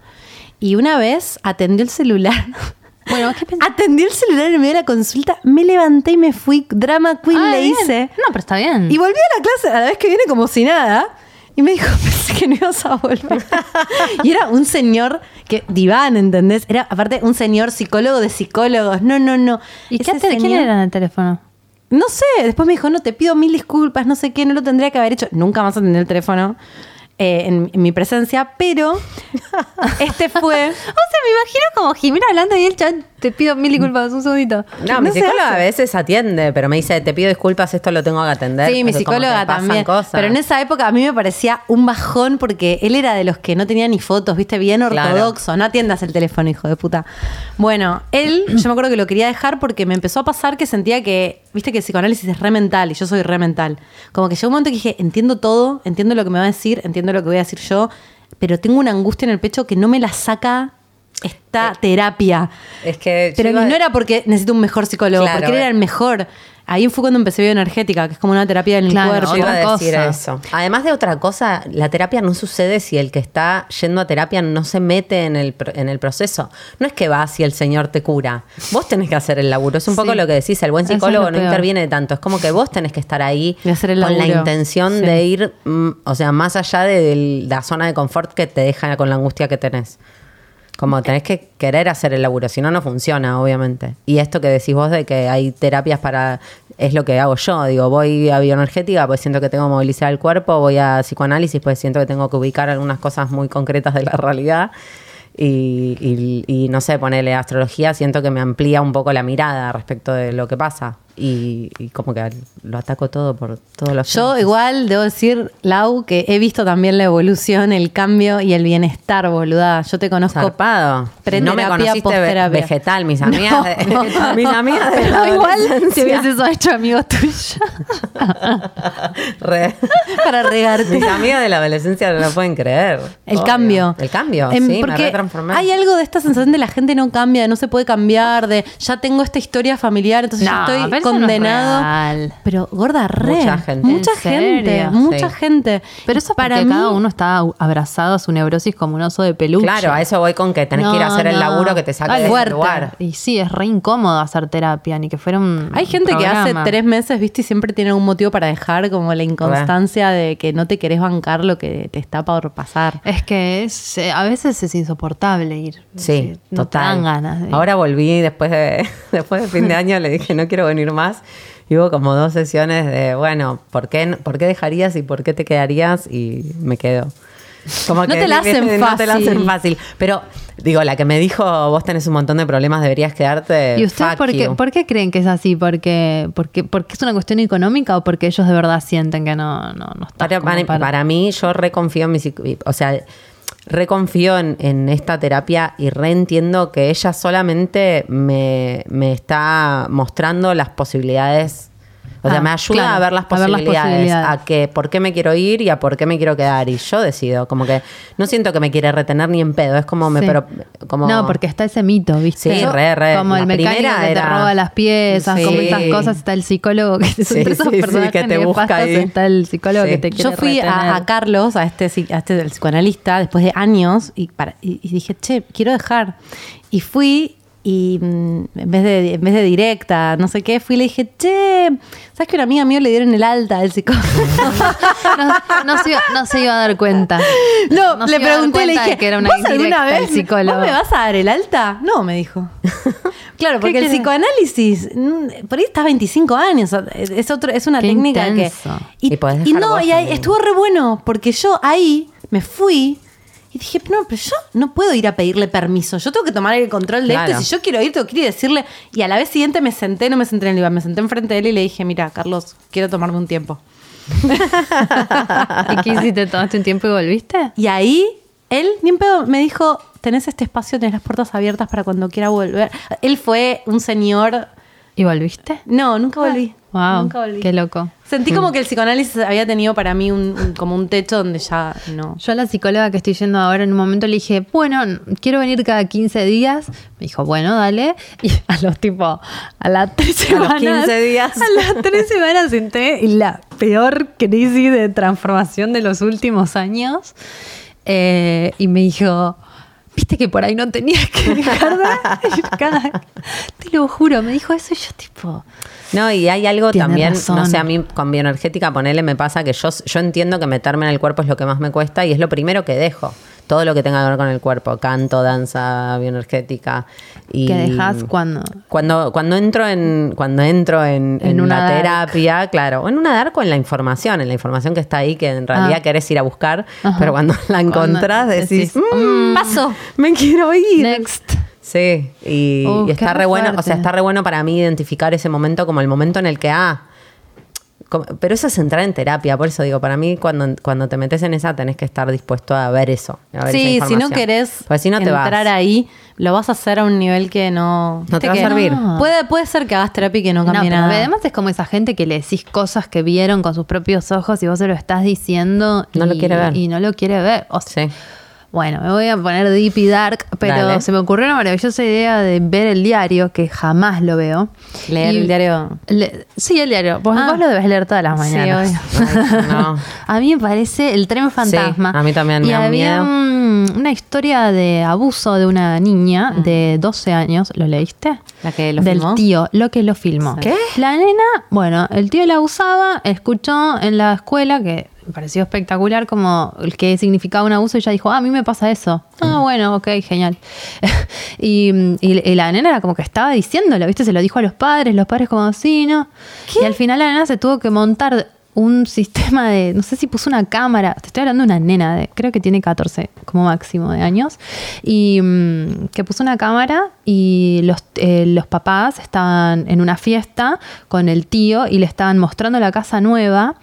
S1: Y una vez atendió el celular.
S3: Bueno, ¿qué pensás?
S1: Atendió el celular en medio de la consulta, me levanté y me fui, drama queen
S3: Ah,
S1: le
S3: bien.
S1: hice.
S3: No, pero está bien.
S1: Y volví a la clase a la vez que viene como si nada. Y me dijo, pensé que no ibas a volver. y era un señor que, diván, ¿entendés? Era aparte un señor psicólogo de psicólogos. No, no, no.
S3: ¿Y qué te- quién
S1: señor-
S3: era en el teléfono?
S1: No sé. Después me dijo, no, te pido mil disculpas, no sé qué, no lo tendría que haber hecho. Nunca más atendí el teléfono eh, en, en mi presencia, pero este fue...
S3: O sea, me imagino como Jimena hablando y el chat, te pido mil disculpas, un segundito.
S4: No, mi psicóloga a veces atiende, pero me dice, te pido disculpas, esto lo tengo que atender.
S1: Sí, mi psicóloga también.
S4: cosas.
S1: Pero en esa época a mí me parecía un bajón porque él era de los que no tenía ni fotos, viste, bien
S4: Claro.
S1: ortodoxo. No atiendas el teléfono, hijo de puta. Bueno, él, yo me acuerdo que lo quería dejar porque me empezó a pasar que sentía que, viste, que el psicoanálisis es re mental y yo soy re mental. Como que llegó un momento que dije, entiendo todo, entiendo lo que me va a decir, entiendo lo que voy a decir yo, pero tengo una angustia en el pecho que no me la saca esta terapia.
S4: Es que
S1: Pero
S4: iba-
S1: no era porque necesito un mejor psicólogo,
S4: Claro,
S1: porque él era
S4: eh.
S1: el mejor. Ahí fue cuando empecé bioenergética, que es como una terapia del
S3: Claro,
S1: cuerpo.
S4: Yo iba a
S3: otra
S4: decir
S3: cosa.
S4: eso. Además de otra cosa, la terapia no sucede si el que está yendo a terapia no se mete en el, pro- en el proceso. No es que vas y el señor te cura. Vos tenés que hacer el laburo. Es un poco lo que decís, el buen
S3: es
S4: psicólogo
S3: lo
S4: no
S3: peor.
S4: interviene tanto. Es como que vos tenés que estar ahí
S1: Y hacer el
S4: con la intención
S1: Sí.
S4: de ir, mm, o sea, más allá de, la zona de confort que te deja con la angustia que tenés. Como tenés que querer hacer el laburo, si no, no funciona, obviamente. Y esto que decís vos de que hay terapias para. Es lo que hago yo. Digo, voy a bioenergética, pues siento que tengo que movilizar el cuerpo. Voy a psicoanálisis, pues siento que tengo que ubicar algunas cosas muy concretas de la realidad. Y, y- y no sé, ponerle astrología, siento que me amplía un poco la mirada respecto de lo que pasa. Y, y como que lo ataco todo por todos los
S1: Yo igual debo decir, Lau, que he visto también la evolución, el cambio y el bienestar, boluda. Yo te conozco
S4: Zarpado. No me conociste ve- vegetal, mis amigas. de-
S1: No.
S4: mis amigas de la
S1: Pero igual si hubieses hecho amigo tuyo
S4: Re-
S1: para regarte.
S4: mis amigas de la adolescencia no lo pueden creer.
S1: El
S4: Obvio.
S1: cambio.
S4: El cambio,
S1: Em,
S4: sí, me
S1: porque
S4: retransformé.
S1: hay algo de esta sensación de la gente no cambia, de no se puede cambiar, de ya tengo esta historia familiar, entonces
S3: No,
S1: ya
S3: pero
S1: estoy
S3: no
S1: condenado. pero gorda, re.
S4: Mucha gente.
S1: Mucha
S3: ¿En
S1: gente.
S3: serio?
S1: Mucha
S4: Sí.
S1: gente.
S3: Pero eso
S1: para mí,
S3: cada uno está abrazado a su neurosis como un oso de peluche.
S4: Claro, a eso voy con que tenés que ir a
S3: No,
S4: hacer el laburo que te saque de ese lugar.
S3: Y sí, es re incómodo hacer terapia, ni que fuera un
S1: Hay gente que hace tres meses, viste, y siempre tiene un motivo para dejar, como la inconstancia de que no te querés bancar lo que te está por pasar.
S3: Es que es, eh, a veces es insoportable ir.
S4: Sí, total.
S3: te dan ganas. de-
S4: Ahora volví después de, después de fin de año, le dije no quiero venir Y hubo como dos sesiones de, bueno, ¿por qué, ¿por qué dejarías y por qué te quedarías? Y me quedo. Como
S1: No te la hacen
S4: No te la hacen
S1: fácil.
S4: Pero, digo, la que me dijo, vos tenés un montón de problemas, deberías quedarte.
S3: ¿Y ustedes por qué, por qué creen que es así? ¿Porque, porque, ¿Porque es una cuestión económica o porque ellos de verdad sienten que no, no, no está
S4: Para, mí, yo reconfío en mi O sea, reconfío en, en esta terapia y reentiendo que ella solamente me, me está mostrando las posibilidades. O sea,
S3: Ah,
S4: me ayuda
S3: claro,
S4: a ver las
S3: a ver las
S4: posibilidades, a que por qué me quiero ir y a por qué me quiero quedar. Y yo decido, como que no siento que me quiere retener ni en pedo. Es como me
S3: Sí.
S4: pero como
S3: No, porque está ese mito, ¿viste?
S4: Sí, re, re.
S3: Como
S4: La
S3: el mecánico que te roba las piezas,
S4: Sí.
S3: como esas cosas. Está el psicólogo que
S4: sí, sí,
S3: personajes
S4: que te busca ahí.
S3: Está el psicólogo
S4: Sí.
S3: que te quiere
S1: Yo fui a, Carlos, a este, a este del psicoanalista, después de años, y, para, y, y dije, che, quiero dejar. Y fui, y mm, en vez, de, en vez de directa, no sé qué, fui y le dije, che, ¿sabes que una amiga mía le dieron el alta del psicólogo?
S3: no, no se iba, no se iba a dar cuenta.
S1: No,
S3: No
S1: le pregunté, le dije,
S3: que era una
S1: ¿vos alguna vez
S3: el psicólogo?
S1: ¿vos me vas a dar el alta? No, me dijo. claro, porque el psicoanálisis, mm, por ahí estás 25 años, es, otro, es una
S3: Qué
S1: técnica
S3: intenso.
S1: que...
S4: Y podés
S1: y
S4: dejar
S1: no, y ahí estuvo re bueno, porque yo ahí me fui y dije, no, pero yo no puedo ir a pedirle permiso, yo tengo que tomar el control de esto,
S4: Claro.
S1: y si yo quiero ir, tengo que ir y decirle, y a la vez siguiente me senté, no me senté en el diván, me senté enfrente de él y le dije, mira, Carlos, quiero tomarme un tiempo.
S3: ¿Y qué hiciste todo este tiempo y volviste?
S1: Y ahí él, ni en pedo, me dijo, tenés este espacio, tenés las puertas abiertas para cuando quiera volver. Él fue un señor...
S3: ¿Y volviste?
S1: No, nunca volví.
S3: Wow,
S1: Nunca volví.
S3: qué loco.
S1: Sentí como que el psicoanálisis había tenido para mí un, un- como un techo donde ya no.
S3: Yo a la psicóloga que estoy yendo ahora en un momento le dije, bueno, quiero venir cada 15 días. Me dijo, bueno, dale. Y a los tipo, a las tres
S4: A los
S3: semanas.
S4: 15 días.
S3: A las tres semanas entré en la peor crisis de transformación de los últimos años. Eh, y me dijo, viste que por ahí no tenías que dejar de Te lo juro, me dijo eso y yo tipo...
S4: No, y hay algo también,
S3: razón.
S4: no sé, a mí con bioenergética, ponele, me pasa que yo, yo entiendo que meterme en el cuerpo es lo que más me cuesta y es lo primero que dejo. Todo lo que tenga que ver con el cuerpo, canto, danza, bioenergética. Y
S3: que dejas cuando...
S4: Cuando, cuando entro en, cuando entro en,
S3: En
S4: en
S3: una dark.
S4: terapia, claro, o en una dark o en la información, en la información que está ahí, que en realidad
S3: Ah.
S4: querés ir a buscar,
S3: Ajá.
S4: pero cuando la encontrás decís,
S3: decís,
S4: "Mm,
S1: Paso.
S4: me quiero ir.
S3: Next.
S4: Sí, y,
S3: Uh,
S4: y
S3: qué
S4: está
S3: re
S4: bueno, o sea, está re bueno para mí identificar ese momento como el momento en el que, ah, pero eso es entrar en terapia, por eso digo, para mí cuando, cuando te metes en esa tenés que estar dispuesto a ver eso. a ver esa
S1: Sí, si no querés
S4: Porque si no te vas.
S1: entrar ahí, lo vas a hacer a un nivel que no.
S4: No te
S1: ¿viste
S4: va a servir.
S3: No.
S1: Puede, puede ser que hagas terapia y que no
S3: No,
S1: cambie
S3: pero
S1: nada.
S3: además es como esa gente que le decís cosas que vieron con sus propios ojos y vos se lo estás diciendo
S4: No
S3: y,
S4: lo quiere ver.
S3: y no lo quiere ver. O sea,
S4: Sí.
S3: Bueno, me voy a poner deep y dark, pero
S4: Dale.
S3: se me ocurrió una maravillosa idea de ver el diario, que jamás lo veo.
S1: Leer
S3: Y-
S1: el diario.
S3: Le- sí, el diario. Vos,
S1: Ah.
S3: vos lo debes leer todas las
S1: Sí,
S3: mañanas.
S1: obvio.
S4: Ay, no.
S3: A mí me parece el tren fantasma.
S4: a mí también me
S3: y
S4: da
S3: había
S4: miedo.
S3: un- una historia de abuso de una niña de 12 años. ¿Lo leíste?
S1: ¿La que lo
S3: Del
S1: filmó?
S3: tío, lo que lo filmó.
S1: ¿Qué?
S3: La nena, bueno, el tío la abusaba, escuchó en la escuela que me pareció espectacular como el que significaba un abuso y ella dijo, ah, a mí me pasa eso. Ah, bueno, ok, genial. y, y- y la nena era como que estaba diciéndolo, ¿viste? Se lo dijo a los padres, los padres como, sí, ¿no? Y al final la nena se tuvo que montar un sistema de, no sé si puso una cámara, te estoy hablando de una nena, de, creo que tiene 14 como máximo de años, y mm, que puso una cámara y los, eh, los papás estaban en una fiesta con el tío y le estaban mostrando la casa nueva.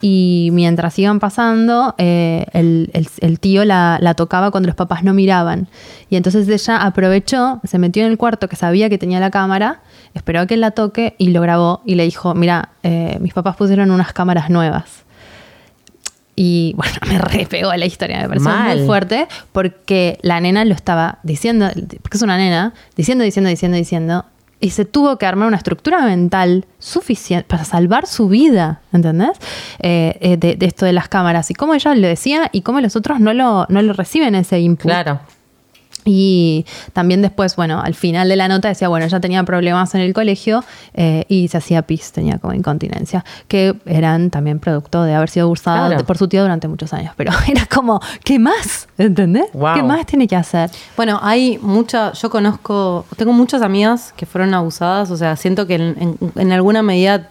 S3: Y mientras iban pasando, eh, el, el- el tío la, la tocaba cuando los papás no miraban. Y entonces ella aprovechó, se metió en el cuarto que sabía que tenía la cámara, esperó a que él la toque y lo grabó y le dijo, mira, eh, mis papás pusieron unas cámaras nuevas. Y bueno, me re pegó la historia, me pareció
S4: Mal.
S3: muy fuerte porque la nena lo estaba diciendo, porque es una nena, diciendo, diciendo, diciendo, diciendo, y se tuvo que armar una estructura mental suficiente para salvar su vida, ¿entendés? Eh, eh, de, de esto de las cámaras y cómo ella lo decía y cómo los otros no lo, no lo reciben ese input.
S4: Claro.
S3: Y también después, bueno, al final de la nota decía, bueno, ella tenía problemas en el colegio eh, y se hacía pis, tenía como incontinencia, que eran también producto de haber sido abusada
S4: Claro.
S3: por su tío durante muchos años. Pero era como, ¿qué más? ¿Entendés?
S4: Wow.
S3: ¿Qué más tiene que hacer?
S1: Bueno, hay mucha, yo conozco, tengo muchas amigas que fueron abusadas, o sea, siento que en, en- en alguna medida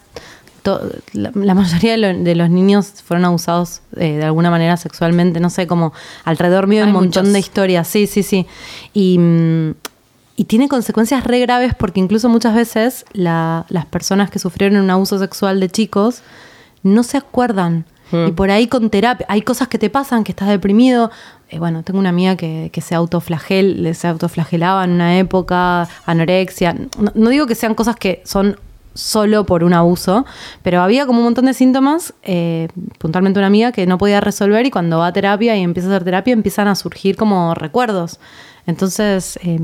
S1: la, la mayoría de, lo- de los niños fueron abusados eh, de alguna manera sexualmente, no sé, como alrededor mío hay
S3: Hay
S1: un montón
S3: muchos.
S1: de historias, sí, sí, sí. Y, mm, y tiene consecuencias re graves porque incluso muchas veces la- las personas que sufrieron un abuso sexual de chicos no se acuerdan. Y por ahí con terapia, hay cosas que te pasan, que estás deprimido. Eh, bueno, tengo una amiga que, que se autoflagel, se autoflagelaba en una época, anorexia. No, no digo que sean cosas que son solo por un abuso, pero había como un montón de síntomas, eh, puntualmente una amiga que no podía resolver y cuando va a terapia y empieza a hacer terapia empiezan a surgir como recuerdos. Entonces, eh,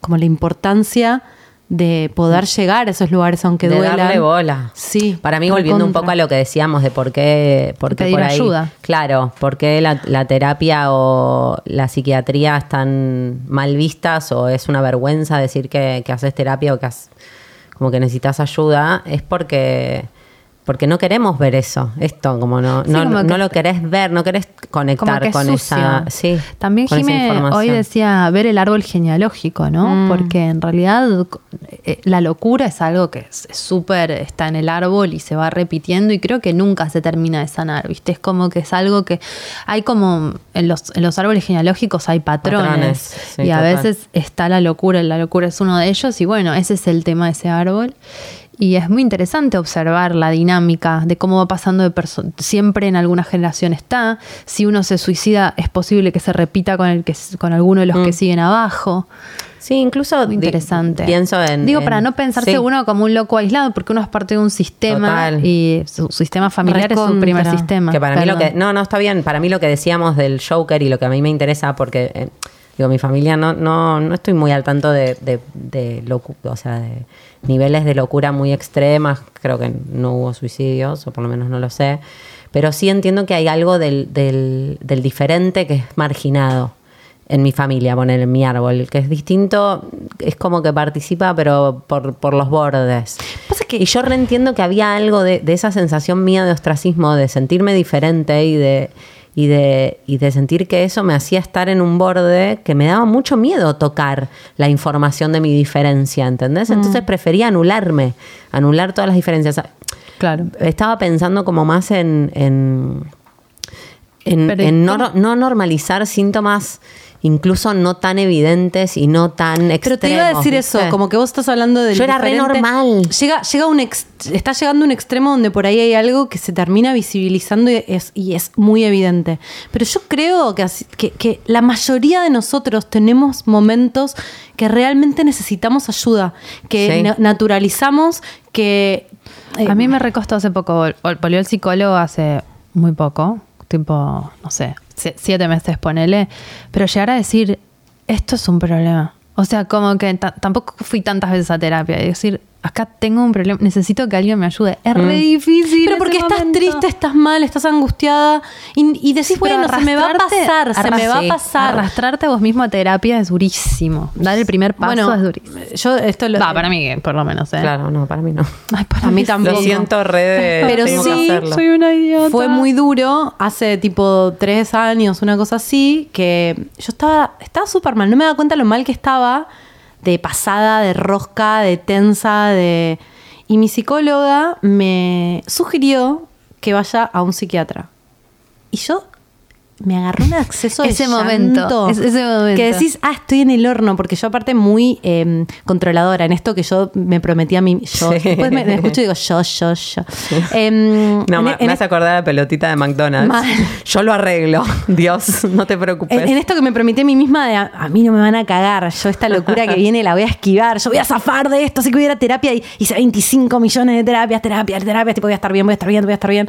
S1: como la importancia de poder llegar a esos lugares aunque
S4: de
S1: duelan.
S4: darle bola.
S1: Sí.
S4: Para mí, volviendo un poco a lo que decíamos de por qué, por qué
S3: Pedir
S4: por ahí.
S3: ayuda.
S4: Claro, por qué la, la terapia o la psiquiatría están mal vistas o es una vergüenza decir que, que haces terapia o que has- como que necesitas ayuda, es porque. Porque no queremos ver eso, esto, como no,
S3: Sí,
S4: no,
S3: como que-
S4: no lo querés ver, no querés conectar
S3: que es
S4: con
S3: sucio.
S4: esa. Sí,
S3: También
S4: con esa
S3: Jime hoy decía ver el árbol genealógico, ¿no?
S1: Mm.
S3: Porque en realidad eh, la locura es algo que es es súper, está en el árbol y se va repitiendo y creo que nunca se termina de sanar, ¿viste? Es como que es algo que hay como, en los, en los árboles genealógicos hay patrones,
S4: Patrones, sí,
S3: y a veces está la locura, y la locura es uno de ellos y bueno, ese es el tema de ese árbol. Y es muy interesante observar la dinámica de cómo va pasando de perso- Siempre en alguna generación está. Si uno se suicida, es posible que se repita con, el que, con alguno de los
S4: Mm.
S3: que siguen abajo.
S4: Sí, incluso
S3: Muy interesante.
S4: pienso en.
S3: Digo,
S4: en-
S3: para no pensarse
S4: sí.
S3: uno como un loco aislado, porque uno es parte de un sistema
S4: Total.
S3: y su sistema familiar es su primer sistema.
S4: Que para mí lo que. No, no, está bien. Para mí lo que decíamos del Joker y lo que a mí me interesa, porque. eh, digo, mi familia no, no, no estoy muy al tanto de, de, de o sea, de niveles de locura muy extremas. Creo que no hubo suicidios, o por lo menos no lo sé. Pero sí entiendo que hay algo del, del, del diferente que es marginado en mi familia, poner en mi árbol, que es distinto, es como que participa, pero por, por los bordes.
S1: Pasa que-
S4: y yo reentiendo que había algo de, de esa sensación mía de ostracismo, de sentirme diferente y de, y, de, y de sentir que eso me hacía estar en un borde que me daba mucho miedo tocar la información de mi diferencia, ¿entendés? Entonces prefería anularme, anular todas las diferencias.
S3: Claro.
S4: Estaba pensando como más en, en, en, en no, no normalizar síntomas incluso no tan evidentes y no tan extremos.
S1: Pero te iba a decir
S4: ¿viste?
S1: eso, como que vos estás hablando del
S4: Yo era re normal.
S1: Llega, llega un ex- está llegando un extremo donde por ahí hay algo que se termina visibilizando y es, y es muy evidente. Pero yo creo que, así- que, que la mayoría de nosotros tenemos momentos que realmente necesitamos ayuda, que
S4: Sí.
S1: na- naturalizamos, que... eh,
S3: A mí me recostó hace poco, vol- vol- volvió el psicólogo hace muy poco, tipo, no sé, siete meses, ponele, pero llegar a decir, esto es un problema. O sea, como que ta- tampoco fui tantas veces a terapia y decir, acá tengo un problema, necesito que alguien me ayude. Es re difícil.
S1: Pero
S3: ese
S1: porque estás
S3: momento.
S1: triste, estás mal, estás angustiada y, y decís,
S3: Pero
S1: bueno, se me va a pasar, se me va a pasar.
S3: Arrastrarte a vos mismo a terapia es durísimo. Dar el primer paso
S1: Bueno,
S3: es durísimo.
S1: yo esto lo...
S3: Va, para mí, por lo menos, ¿eh?
S4: Claro, no, para mí no.
S3: Ay, para
S1: A mí
S3: sí.
S1: tampoco.
S4: Lo siento, re de-
S1: Pero
S4: tengo
S1: sí.
S3: Soy una idiota.
S1: Fue muy duro, hace tipo tres años, una cosa así, que yo estaba estaba súper mal, no me daba cuenta lo mal que estaba, de pasada, de rosca, de tensa, de... Y mi psicóloga me sugirió que vaya a un psiquiatra. Y yo me agarró un acceso de
S3: Ese momento, es- ese momento.
S1: Que decís, ah, estoy en el horno, porque yo aparte muy eh, controladora en esto que yo me prometí a mí, yo,
S4: Sí.
S1: después me, me escucho y digo, yo, yo, yo. Em,
S4: No,
S1: en-
S4: me,
S1: en
S4: me hace acordar a la pelotita de McDonald's.
S1: Mal.
S4: Yo lo arreglo. Dios, no te preocupes.
S1: En, en esto que me prometí a mí misma de a, a mí no me van a cagar, yo esta locura que viene la voy a esquivar, yo voy a zafar de esto, así que voy a ir a terapia y hice 25 millones de terapias, terapias, terapias, tipo voy a estar bien, voy a estar bien, voy a estar bien.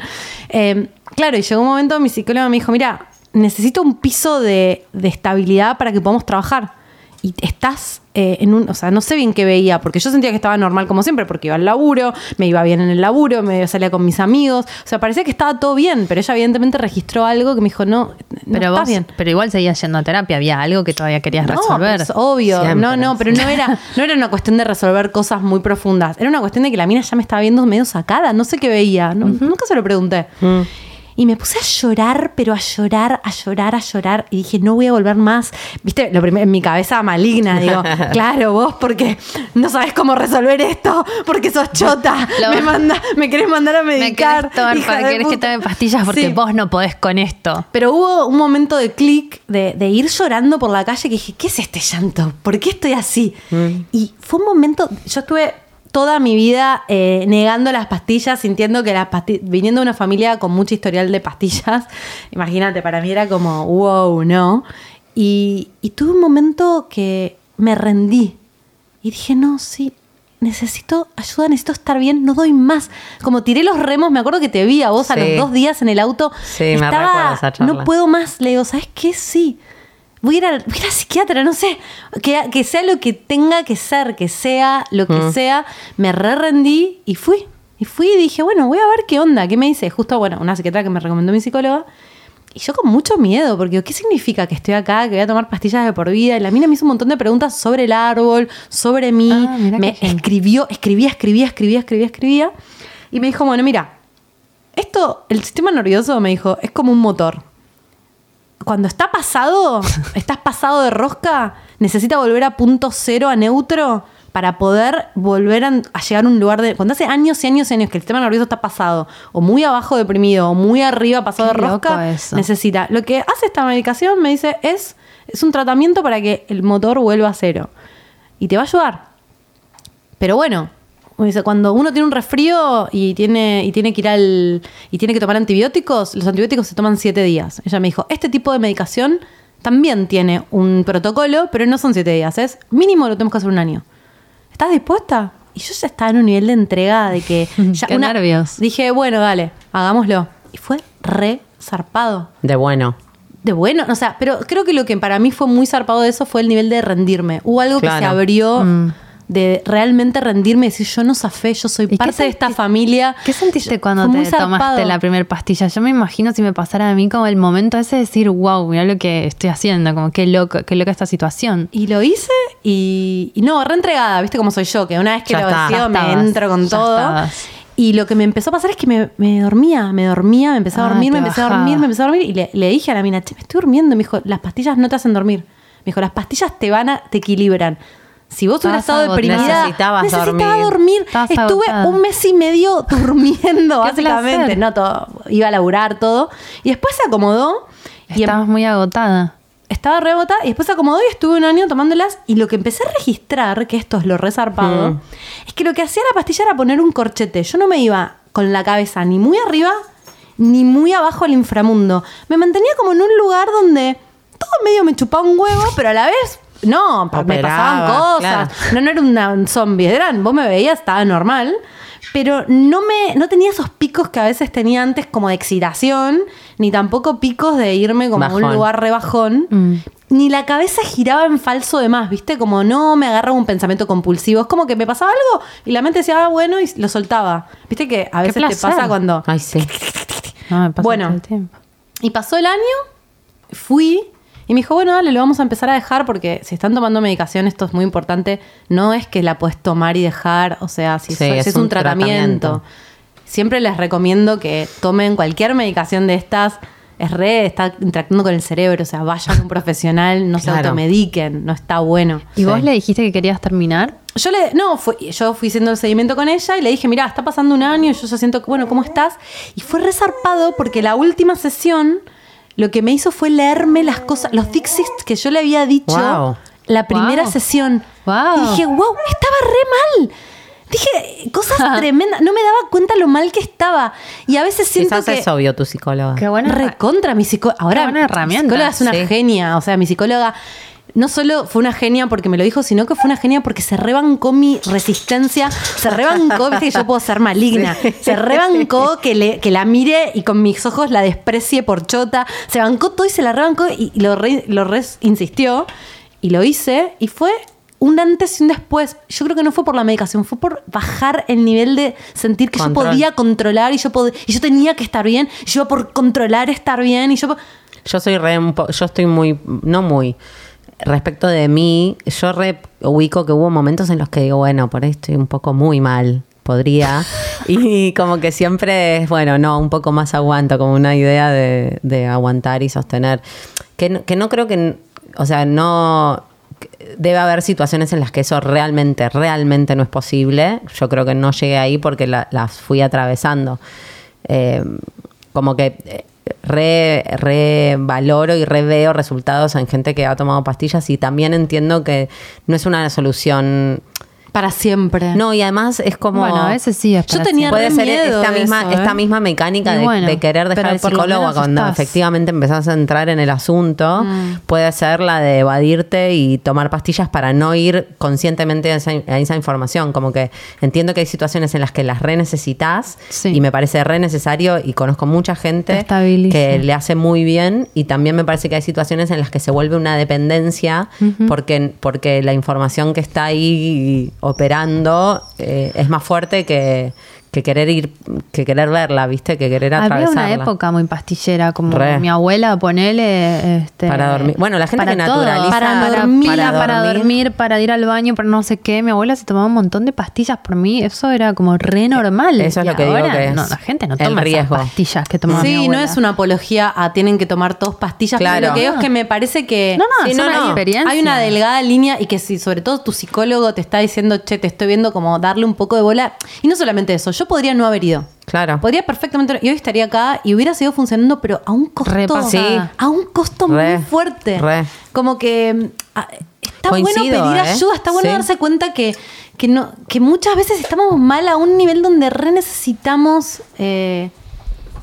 S1: Eh, claro, y llegó un momento, mi psicóloga me dijo, mira, necesito un piso de, de estabilidad para que podamos trabajar. Y estás eh, en un, o sea, no sé bien qué veía, porque yo sentía que estaba normal como siempre, porque iba al laburo, me iba bien en el laburo, me salía con mis amigos, o sea, parecía que estaba todo bien, pero ella evidentemente registró algo que me dijo, no, no
S3: Pero
S1: está
S3: vos,
S1: bien.
S3: pero igual seguías yendo a terapia, había algo que todavía querías
S1: No,
S3: resolver.
S1: pues, obvio,
S4: Siempre,
S1: no, no, pero no era, no era una cuestión de resolver cosas muy profundas, era una cuestión de que la mina ya me estaba viendo medio sacada, no sé qué veía, no- nunca se lo pregunté. Y me puse a llorar, pero a llorar, a llorar, a llorar. Y dije, no voy a volver más. Viste, lo primero, en mi cabeza maligna, digo, claro, vos porque no sabes cómo resolver esto, porque sos chota.
S3: Lo-
S1: me, manda, me querés mandar a
S3: me
S1: medicar.
S3: querés para,
S1: de
S3: querés que
S1: puta".
S3: tome pastillas porque
S1: Sí.
S3: vos no podés con esto.
S1: Pero hubo un momento de clic, de, de ir llorando por la calle, que dije, ¿qué es este llanto? ¿Por qué estoy así? Y fue un momento, yo estuve toda mi vida eh, negando las pastillas, sintiendo que las pastillas, viniendo de una familia con mucho historial de pastillas, imagínate, para mí era como, wow, ¿no? Y, y tuve un momento que me rendí y dije, no, sí, necesito ayuda, necesito estar bien, no doy más. Como tiré los remos, me acuerdo que te vi a vos a los dos días en el auto.
S4: Sí, me recuerdo esa charla.
S1: No puedo más. Le digo, ¿sabes qué? Sí. Voy a ir al, voy a ir al psiquiatra, no sé. Que, que sea lo que tenga que ser, que sea lo
S4: Mm.
S1: que sea. Me re rendí y fui. Y fui y dije, bueno, voy a ver qué onda. ¿Qué me dice? Justo, bueno, una psiquiatra que me recomendó mi psicóloga. Y yo con mucho miedo, porque ¿qué significa que estoy acá, que voy a tomar pastillas de por vida? Y la mina me hizo un montón de preguntas sobre el árbol, sobre mí.
S3: Ah,
S1: me escribió, escribía, escribía, escribía, escribía, escribía. Y me dijo, bueno, mira, esto, el sistema nervioso, me dijo, es como un motor. Cuando está pasado, estás pasado de rosca, necesita volver a punto cero, a neutro, para poder volver a, a llegar a un lugar de... Cuando hace años y años y años que el sistema nervioso está pasado, o muy abajo deprimido, o muy arriba pasado
S3: Qué
S1: de rosca, necesita... Lo que hace esta medicación, me dice, es, es un tratamiento para que el motor vuelva a cero. Y te va a ayudar. Pero bueno, dice, cuando uno tiene un resfrío y tiene, y tiene que ir al. y tiene que tomar antibióticos, los antibióticos se toman siete días. Ella me dijo, este tipo de medicación también tiene un protocolo, pero no son siete días, es mínimo lo tenemos que hacer un año. ¿Estás dispuesta? Y yo ya estaba en un nivel de entrega de que ya
S3: Qué nervios.
S1: Dije, bueno, dale, hagámoslo. Y fue re zarpado
S4: De bueno.
S1: de bueno, o sea, pero creo que lo que para mí fue muy zarpado de eso fue el nivel de rendirme. Hubo algo que se abrió
S3: Mm.
S1: De realmente rendirme y decir, yo no zafé, yo soy
S3: ¿Y qué
S1: parte de esta familia.
S3: ¿Qué sentiste
S1: Yo-
S3: cuando te tomaste la primera pastilla? Yo me imagino si me pasara a mí como el momento ese de decir, wow, mira lo que estoy haciendo, como qué loco, qué loca esta situación.
S1: Y lo hice y, y no, reentregada, ¿viste cómo soy yo? Que una vez que
S4: Ya
S1: lo
S4: está.
S1: decido
S3: Ya
S1: me
S3: estabas,
S1: entro con todo.
S3: estabas.
S1: Y lo que me empezó a pasar es que me, me dormía, me dormía, me empecé a
S3: Ah,
S1: dormir, me empecé a dormir, me empecé a dormir. Y le, le dije a la mina, che, me estoy durmiendo. Me dijo, las pastillas no te hacen dormir. Me dijo, las pastillas te van a, te equilibran. Si vos hubieras estado
S3: agotada.
S1: deprimida,
S4: Necesitabas
S1: necesitaba
S4: dormir.
S1: dormir. Estuve
S3: agotada.
S1: un mes y medio durmiendo, básicamente.
S3: placer.
S1: No todo, iba a laburar todo. Y después se acomodó. Y em-
S3: Estabas muy agotada.
S1: estaba rebota y después se acomodó y estuve un año tomándolas. Y lo que empecé a registrar, que esto es lo resarpado,
S4: Mm.
S1: es que lo que hacía la pastilla era poner un corchete. Yo no me iba con la cabeza ni muy arriba ni muy abajo al inframundo. Me mantenía como en un lugar donde todo medio me chupaba un huevo, pero a la vez. No, me pasaban cosas.
S4: claro.
S1: No, no era una- un zombie. Eran, vos me veías, estaba normal. Pero no me, no tenía esos picos que a veces tenía antes como de excitación, ni tampoco picos de irme como a un lugar rebajón.
S3: Mm.
S1: Ni la cabeza giraba en falso de más, ¿viste? Como no me agarraba un pensamiento compulsivo. Es como que me pasaba algo y la mente decía, ah, bueno, y lo soltaba. ¿Viste que a veces te pasa cuando.
S4: Ay, sí.
S3: No, me pasa
S1: Bueno.
S3: el tiempo.
S1: Y pasó el año, fui y me dijo, bueno, dale, lo vamos a empezar a dejar porque si están tomando medicación, esto es muy importante, no es que la puedes tomar y dejar, o sea, si,
S4: Sí, es
S1: es, un,
S4: un
S1: tratamiento.
S4: tratamiento.
S1: Siempre les recomiendo que tomen cualquier medicación de estas es re, está interactuando con el cerebro, o sea, vayan a un profesional, no se automediquen, no está bueno.
S3: ¿Y vos le dijiste que querías terminar?
S1: Yo le, no, fui- yo fui haciendo el seguimiento con ella y le dije, mira, está pasando un año, y yo ya siento, que, bueno, ¿cómo estás? Y fue resarpado porque la última sesión lo que me hizo fue leerme las cosas, los dixies que yo le había dicho
S4: Wow.
S1: la primera
S3: Wow.
S1: sesión.
S3: Wow.
S1: Y dije, wow, estaba re mal. Dije cosas tremendas, no me daba cuenta lo mal que estaba. Y a veces siento
S4: Quizás
S1: que...
S4: eso vio tu psicóloga.
S3: Qué buena
S1: Recontra mi psicóloga. Ahora,
S3: buena
S1: mi psicóloga es una
S4: sí.
S1: genia. O sea, mi psicóloga no solo fue una genia porque me lo dijo, sino que fue una genia porque se rebancó mi resistencia. Se rebancó, viste que yo puedo ser maligna. Se rebancó que, le, que la mire y con mis ojos la desprecie por chota. Se bancó todo y se la rebancó y lo, re- lo re- insistió. Y lo hice y fue un antes y un después. Yo creo que no fue por la medicación, fue por bajar el nivel de sentir que
S4: Control.
S1: yo podía controlar y yo, pod- y yo tenía que estar bien. y Yo iba por controlar estar bien y yo...
S4: Yo soy re, yo estoy muy, no muy, respecto de mí, yo re ubico que hubo momentos en los que digo, bueno, por ahí estoy un poco muy mal, podría. y como que siempre es, bueno, no, un poco más aguanto, como una idea de, de aguantar y sostener. Que, no- que no creo que, o sea, no... Debe haber situaciones en las que eso realmente, realmente no es posible. Yo creo que no llegué ahí porque la- las fui atravesando. Eh, como que eh, re, re valoro y re veo resultados en gente que ha tomado pastillas y también entiendo que no es una solución.
S1: Para siempre.
S4: No, y además es como.
S3: Bueno, a veces sí es
S1: Yo tenía.
S4: Puede ser
S1: miedo
S4: esta misma,
S1: eso,
S4: esta
S1: ¿eh?
S4: misma mecánica
S3: Y
S4: de,
S3: bueno,
S4: de querer dejar
S3: lo
S4: psicólogo cuando
S3: estás.
S4: efectivamente empezás a entrar en el asunto.
S1: Mm.
S4: Puede ser la de evadirte y tomar pastillas para no ir conscientemente a esa, a esa información. Como que entiendo que hay situaciones en las que las re necesitas
S3: Sí.
S4: y me parece re necesario y conozco mucha gente que le hace muy bien y también me parece que hay situaciones en las que se vuelve una dependencia porque, porque la información que está ahí operando eh, es más fuerte que, que querer ir, que querer verla, ¿viste? Que querer
S3: Había
S4: atravesarla.
S3: una época muy pastillera, como
S4: Re.
S3: mi abuela, ponele. Este,
S4: Para dormir. Bueno, la gente
S3: para
S4: que
S3: todo.
S4: naturaliza-
S3: Para,
S1: Para
S3: dormir,
S1: dormir.
S3: para, dormir, para ir al baño, para no sé qué. Mi abuela se tomaba un montón de pastillas por mí. Eso era como re normal.
S4: Eso es
S3: Y
S4: lo que digo
S3: ahora,
S4: que es
S3: no, la gente no toma esas
S4: riesgo.
S3: pastillas que tomaba mi
S1: Sí, no es una apología a tienen que tomar todos pastillas.
S4: Claro.
S1: Pero lo que digo es que me parece que.
S3: No, no,
S4: Sí,
S3: es
S4: no,
S3: una
S4: no.
S3: experiencia.
S1: Hay una delgada línea y que si sobre todo tu psicólogo te está diciendo, che, te estoy viendo como darle un poco de bola. Y no solamente eso, yo podría no haber ido.
S4: Claro.
S1: Podría perfectamente. Y hoy estaría acá y hubiera seguido funcionando, pero a un costo.
S4: Sí.
S1: A un costo
S4: Re,
S1: muy fuerte.
S4: re.
S1: Como que. ah, Está
S4: Coincido,
S1: bueno pedir
S4: ¿eh?
S1: ayuda, está bueno
S4: Sí.
S1: darse cuenta que, que, no, que muchas veces estamos mal a un nivel donde re necesitamos eh,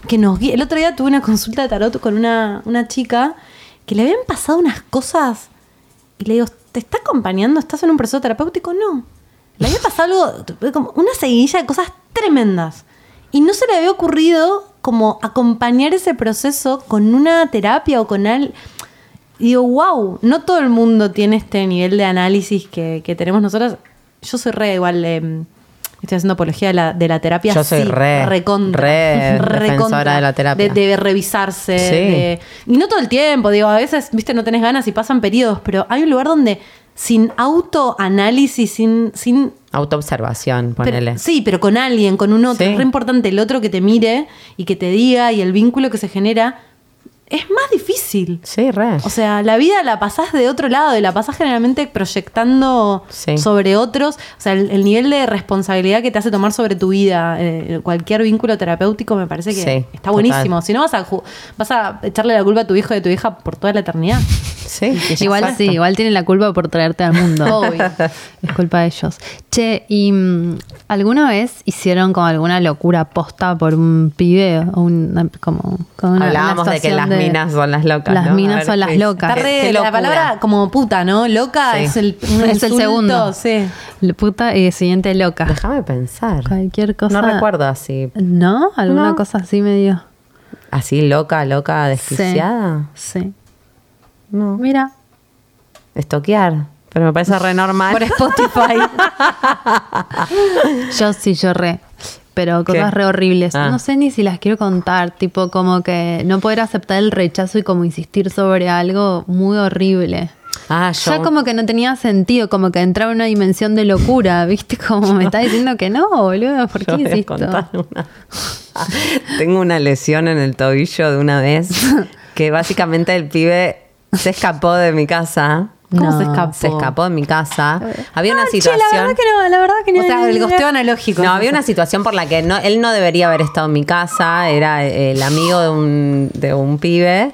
S1: que nos guíe. El otro día tuve una consulta de tarot con una, una chica que le habían pasado unas cosas y le digo, ¿te está acompañando? ¿Estás en un proceso terapéutico? No. Le había pasado algo, como una seguidilla de cosas tremendas. Y no se le había ocurrido como acompañar ese proceso con una terapia o con algo. Digo, wow, no todo el mundo tiene este nivel de análisis que, que tenemos nosotros. Yo soy re igual, eh, estoy haciendo apología de la, de la terapia.
S4: Yo soy
S1: sí,
S4: re-
S1: recontra,
S4: re defensora de la terapia.
S1: De, de revisarse.
S4: Sí.
S1: de- y no todo el tiempo, digo, a veces, viste, no tenés ganas y pasan periodos, pero hay un lugar donde sin autoanálisis, sin, sin
S4: Autoobservación,
S1: pero-
S4: ponele.
S1: sí, pero con alguien, con un otro.
S4: Sí.
S1: Es re importante el otro que te mire y que te diga y el vínculo que se genera. Es más difícil.
S4: Sí, re.
S1: O sea, la vida la pasás de otro lado y la pasás generalmente proyectando
S4: Sí.
S1: sobre otros. O sea, el, el nivel de responsabilidad que te hace tomar sobre tu vida, eh, cualquier vínculo terapéutico, me parece que
S4: Sí,
S1: está
S4: total.
S1: buenísimo. Si no, vas a, vas a echarle la culpa a tu hijo y a tu hija por toda la eternidad.
S4: Sí,
S3: Igual
S4: exacto.
S3: sí, igual tienen la culpa por traerte al mundo.
S1: Obvio.
S3: Es culpa de ellos. Che, ¿y mm, alguna vez hicieron como alguna locura posta por un pibe? O una, como, con una-
S4: Hablábamos
S3: una
S4: de que las minas son las locas.
S3: Las minas
S4: ver,
S3: son las
S4: ¿qué-
S3: locas.
S1: Está
S4: qué-
S1: re-
S4: qué
S1: la palabra como puta, ¿no? Loca
S4: Sí.
S1: es el, un
S3: Es el segundo.
S1: Sí.
S3: Puta y siguiente loca.
S4: Déjame pensar.
S3: Cualquier cosa.
S4: No recuerdo así.
S3: ¿No? ¿Alguna
S4: No.
S3: cosa así medio?
S4: Así loca, loca, desquiciada.
S3: Sí. sí.
S4: No.
S3: Mira.
S4: Estoquear. Pero me parece re normal.
S1: Por Spotify.
S3: Yo sí, yo re. Pero
S4: ¿Qué?
S3: cosas re horribles.
S4: Ah.
S3: No sé ni si las quiero contar. Tipo, como que no poder aceptar el rechazo y como insistir sobre algo muy horrible.
S4: Ah, yo.
S3: Ya como que no tenía sentido, como que entraba en una dimensión de locura, ¿viste? Como me está diciendo que no, boludo, ¿por
S4: Yo
S3: qué
S4: una. Tengo una lesión en el tobillo de una vez que básicamente el pibe se escapó de mi casa.
S1: ¿Cómo
S3: No,
S1: se escapó?
S4: Se escapó de mi casa. Había una
S3: Ah, che,
S4: situación.
S3: la verdad que no, la verdad que no.
S1: O sea, el gosteo analógico.
S4: No, había una situación por la que no, él no debería haber estado en mi casa. Era eh, el amigo de un, de un pibe.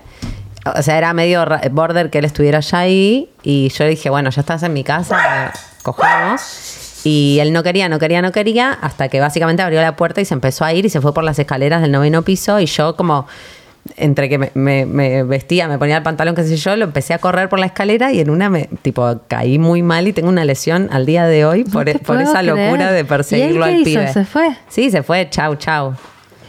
S4: O sea, era medio border que él estuviera allá ahí. Y yo le dije, bueno, ya estás en mi casa, cojamos. Y él no quería, no quería, no quería. Hasta que básicamente abrió la puerta y se empezó a ir y se fue por las escaleras del noveno piso. Y yo, como entre que me, me- me vestía, me ponía el pantalón, qué sé yo, lo empecé a correr por la escalera y en una me, tipo, caí muy mal y tengo una lesión al día de hoy por,
S3: puedo
S4: esa
S3: creer.
S4: locura
S3: ¿Y
S4: de
S3: él
S4: perseguirlo
S3: qué
S4: al
S3: hizo?
S4: pibe.
S3: ¿Se fue?
S4: Sí, se fue, chau, chau.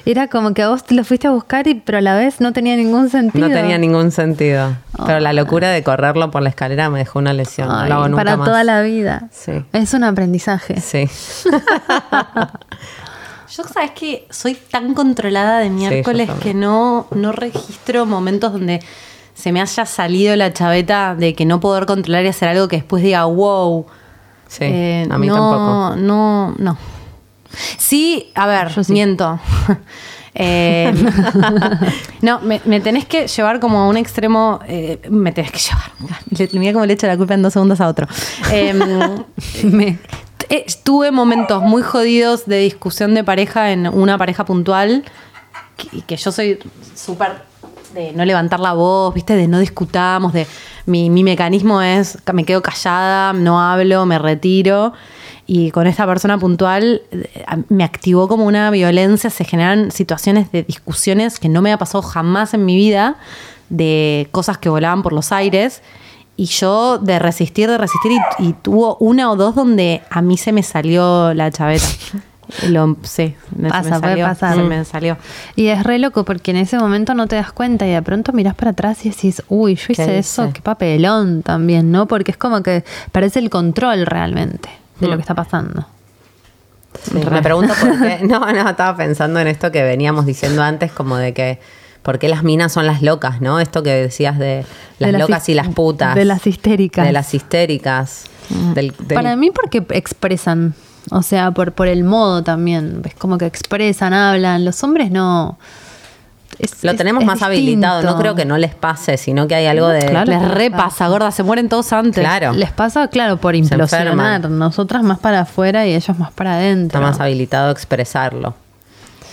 S3: Era como que vos lo fuiste a buscar, y, pero a la vez no tenía ningún sentido.
S4: No tenía ningún sentido. Pero la locura de correrlo por la escalera me dejó una lesión. no lo hago nunca
S3: para
S4: más.
S3: toda la vida.
S4: Sí.
S3: Es un aprendizaje.
S4: Sí.
S1: Yo, sabes que soy tan controlada de miércoles que no, no registro momentos donde se me haya salido la chaveta de que no poder controlar y hacer algo que después diga, wow.
S4: Sí,
S1: Eh,
S4: a mí
S1: no,
S4: tampoco.
S1: No, no. Sí, a ver,
S3: Yo sí.
S1: miento. Eh, no, me, me tenés que llevar como a un extremo. eh, me tenés que llevar. Le, mira cómo le echo la culpa en dos segundos a otro. Eh, me- tuve momentos muy jodidos de discusión de pareja en una pareja puntual. Que, que yo soy súper de no levantar la voz, ¿viste? De no discutamos, de mi, mi mecanismo es me quedo callada, no hablo, me retiro. Y con esta persona puntual eh, me activó como una violencia, se generan situaciones de discusiones que no me ha pasado jamás en mi vida, de cosas que volaban por los aires. Y yo de resistir, de resistir, y, y tuvo una o dos donde a mí se me salió la chaveta. Lo, sí, se me
S3: puede
S1: salió,
S3: pasar.
S1: se me salió.
S3: Y es re loco porque en ese momento no te das cuenta y de pronto mirás para atrás y decís, uy, yo hice
S4: ¿Qué
S3: eso, qué papelón también, ¿no? Porque es como que parece el control realmente de lo que está pasando.
S4: Sí, Me pregunto por qué. No, no, estaba pensando en esto que veníamos diciendo antes, como de que. ¿Por qué las minas son las locas, no? Esto que decías de las
S3: De las
S4: locas y las putas.
S3: de las histéricas.
S4: De las histéricas. Del- del-
S3: Para mí porque expresan, o sea, por, por el modo también, es como que expresan, hablan, los hombres no... Es-
S4: Lo tenemos
S3: es
S4: más habilitado. No creo que no les pase, sino que hay algo de.
S3: Claro.
S1: Les repasa, gorda, se mueren todos antes.
S4: Claro.
S3: Les pasa, claro, por implosionar. Nosotras más para afuera y ellos más para adentro.
S4: Está más habilitado a expresarlo.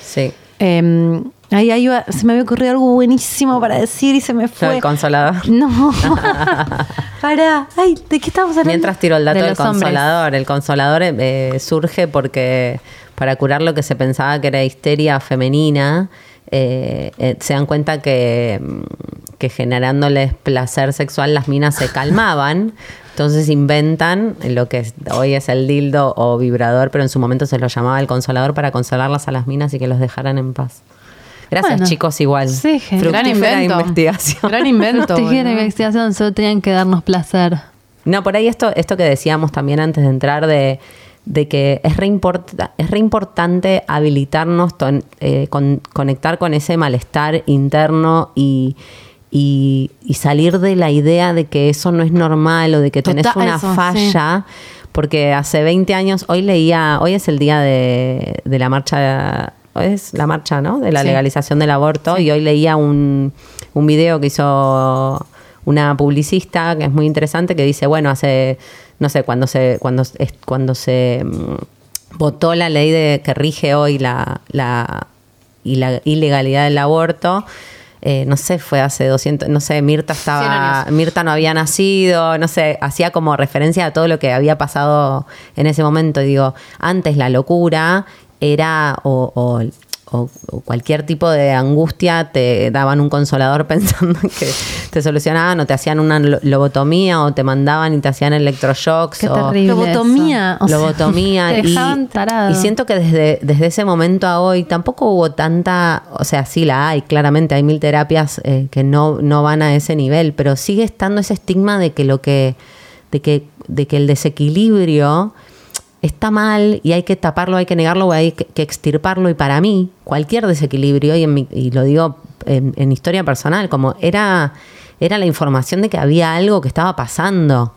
S4: Sí.
S1: Eh, ahí, ahí iba- se me había ocurrido algo buenísimo para decir y se me fue.
S4: el consolador.
S1: No. Pará. Ay, ¿de qué estábamos hablando?
S4: Mientras tiro el dato
S3: De
S4: del
S3: hombres.
S4: consolador. El consolador eh, surge porque para curar lo que se pensaba que era histeria femenina, eh, eh, se dan cuenta que, mm, que generándoles placer sexual las minas se calmaban. Entonces inventan lo que es- hoy es el dildo o vibrador, pero en su momento se lo llamaba el consolador para consolarlas a las minas y que los dejaran en paz. Gracias
S3: Bueno,
S4: chicos igual.
S3: sí,
S1: Gran invento.
S4: investigación.
S1: Gran invento. Boludo.
S3: investigación, solo tenían que darnos placer.
S4: No, por ahí esto, esto que decíamos también antes de entrar de, de que es re, importa- es re importante habilitarnos, ton- eh, con- conectar con ese malestar interno y, y- y salir de la idea de que eso no es normal o de que tenés
S1: Total,
S4: una
S1: eso,
S4: falla. Porque hace 20 años, hoy leía, hoy es el día de, de la marcha, hoy es la marcha, ¿no? De la
S1: Sí.
S4: legalización del aborto y hoy leía un, un video que hizo una publicista que es muy interesante que dice, bueno, hace, no sé, cuando se, cuando, cuando se mm, votó la ley de, que rige hoy la, la, y la ilegalidad del aborto, eh, no sé, fue hace 200, no sé, Mirta estaba, Mirta no había nacido, no sé, hacía como referencia a todo lo que había pasado en ese momento. Y digo, antes la locura era o, o- o- o cualquier tipo de angustia te daban un consolador pensando que te solucionaban o te hacían una lo- lobotomía o te mandaban y te hacían electroshocks.
S3: Qué
S4: o,
S3: terrible.
S1: Lobotomía.
S3: eso.
S1: O sea,
S4: lobotomía
S3: te
S4: y,
S3: dejaban tarado.
S4: y siento que desde, desde ese momento a hoy tampoco hubo tanta, o sea, sí la hay, claramente hay mil terapias eh, que no, no van a ese nivel, pero sigue estando ese estigma de que lo que, de que, de que el desequilibrio está mal y hay que taparlo, hay que negarlo o hay que, extirparlo. Y para mí, cualquier desequilibrio, y, en mi- y lo digo en, en historia personal, como era, era la información de que había algo que estaba pasando.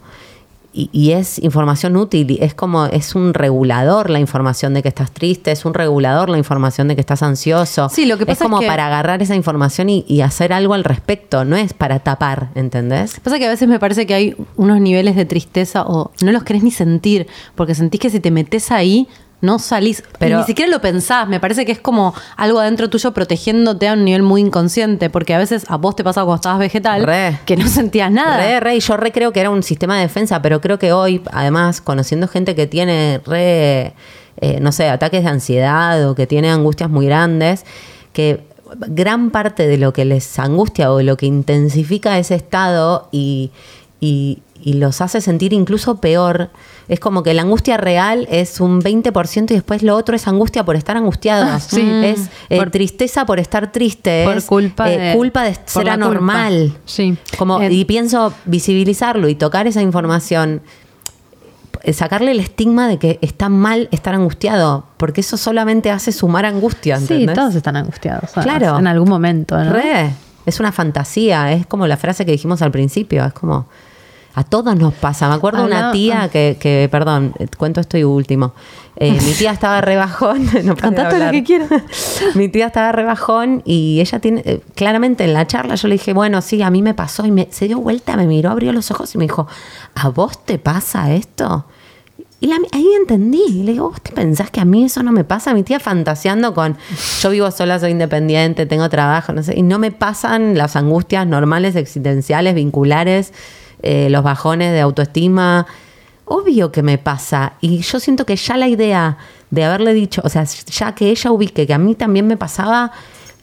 S4: Y, y es información útil, y es como, es un regulador la información de que estás triste, es un regulador la información de que estás ansioso.
S1: Sí, lo que pasa
S4: es como
S1: es que-
S4: para agarrar esa información y, y hacer algo al respecto, no es para tapar, ¿entendés?
S1: Pasa que a veces me parece que hay unos niveles de tristeza o no los querés ni sentir, porque sentís que si te metes ahí, no salís.
S4: Pero-
S1: ni siquiera lo pensás. Me parece que es como algo adentro tuyo protegiéndote a un nivel muy inconsciente, porque a veces a vos te pasa cuando estabas vegetal
S4: Re.
S1: que no sentías nada.
S4: Re, re, y yo re creo que era un sistema de defensa, pero creo que hoy, además, conociendo gente que tiene re, eh, no sé, ataques de ansiedad o que tiene angustias muy grandes, que gran parte de lo que les angustia o lo que intensifica ese estado y, y- y los hace sentir incluso peor, es como que la angustia real es un 20% y después lo otro es angustia por estar angustiados.
S3: Sí.
S4: Es eh,
S3: Por-
S4: tristeza por estar triste.
S3: Por
S4: es,
S3: culpa
S4: eh,
S3: de-
S4: culpa de ser anormal.
S3: Sí.
S4: Como,
S1: Eh,
S4: y pienso visibilizarlo y tocar esa información, eh, sacarle el estigma de que está mal estar angustiado, porque eso solamente hace sumar angustia.
S3: Sí,
S4: ¿entendés?
S3: todos están angustiados.
S4: Claro.
S3: En algún momento, ¿no?
S4: Re, es una fantasía, es como la frase que dijimos al principio, es como a todos nos pasa. Me acuerdo de una
S3: Habla-
S4: tía que, que, perdón, cuento esto y último. Eh, mi tía estaba rebajón. No
S1: Contate lo que quieras.
S4: mi tía estaba rebajón y ella tiene, eh, claramente en la charla yo le dije, bueno, sí, a mí me pasó y me, se dio vuelta, me miró, abrió los ojos y me dijo, ¿a vos te pasa esto? Y la- ahí entendí. Y le digo, ¿vos te pensás que a mí eso no me pasa? Mi tía fantaseando con, yo vivo sola, soy independiente, tengo trabajo, no sé, y no me pasan las angustias normales, existenciales, vinculares, eh, los bajones de autoestima. Obvio que me pasa. Y yo siento que ya la idea de haberle dicho, o sea, ya que ella ubique que a mí también me pasaba,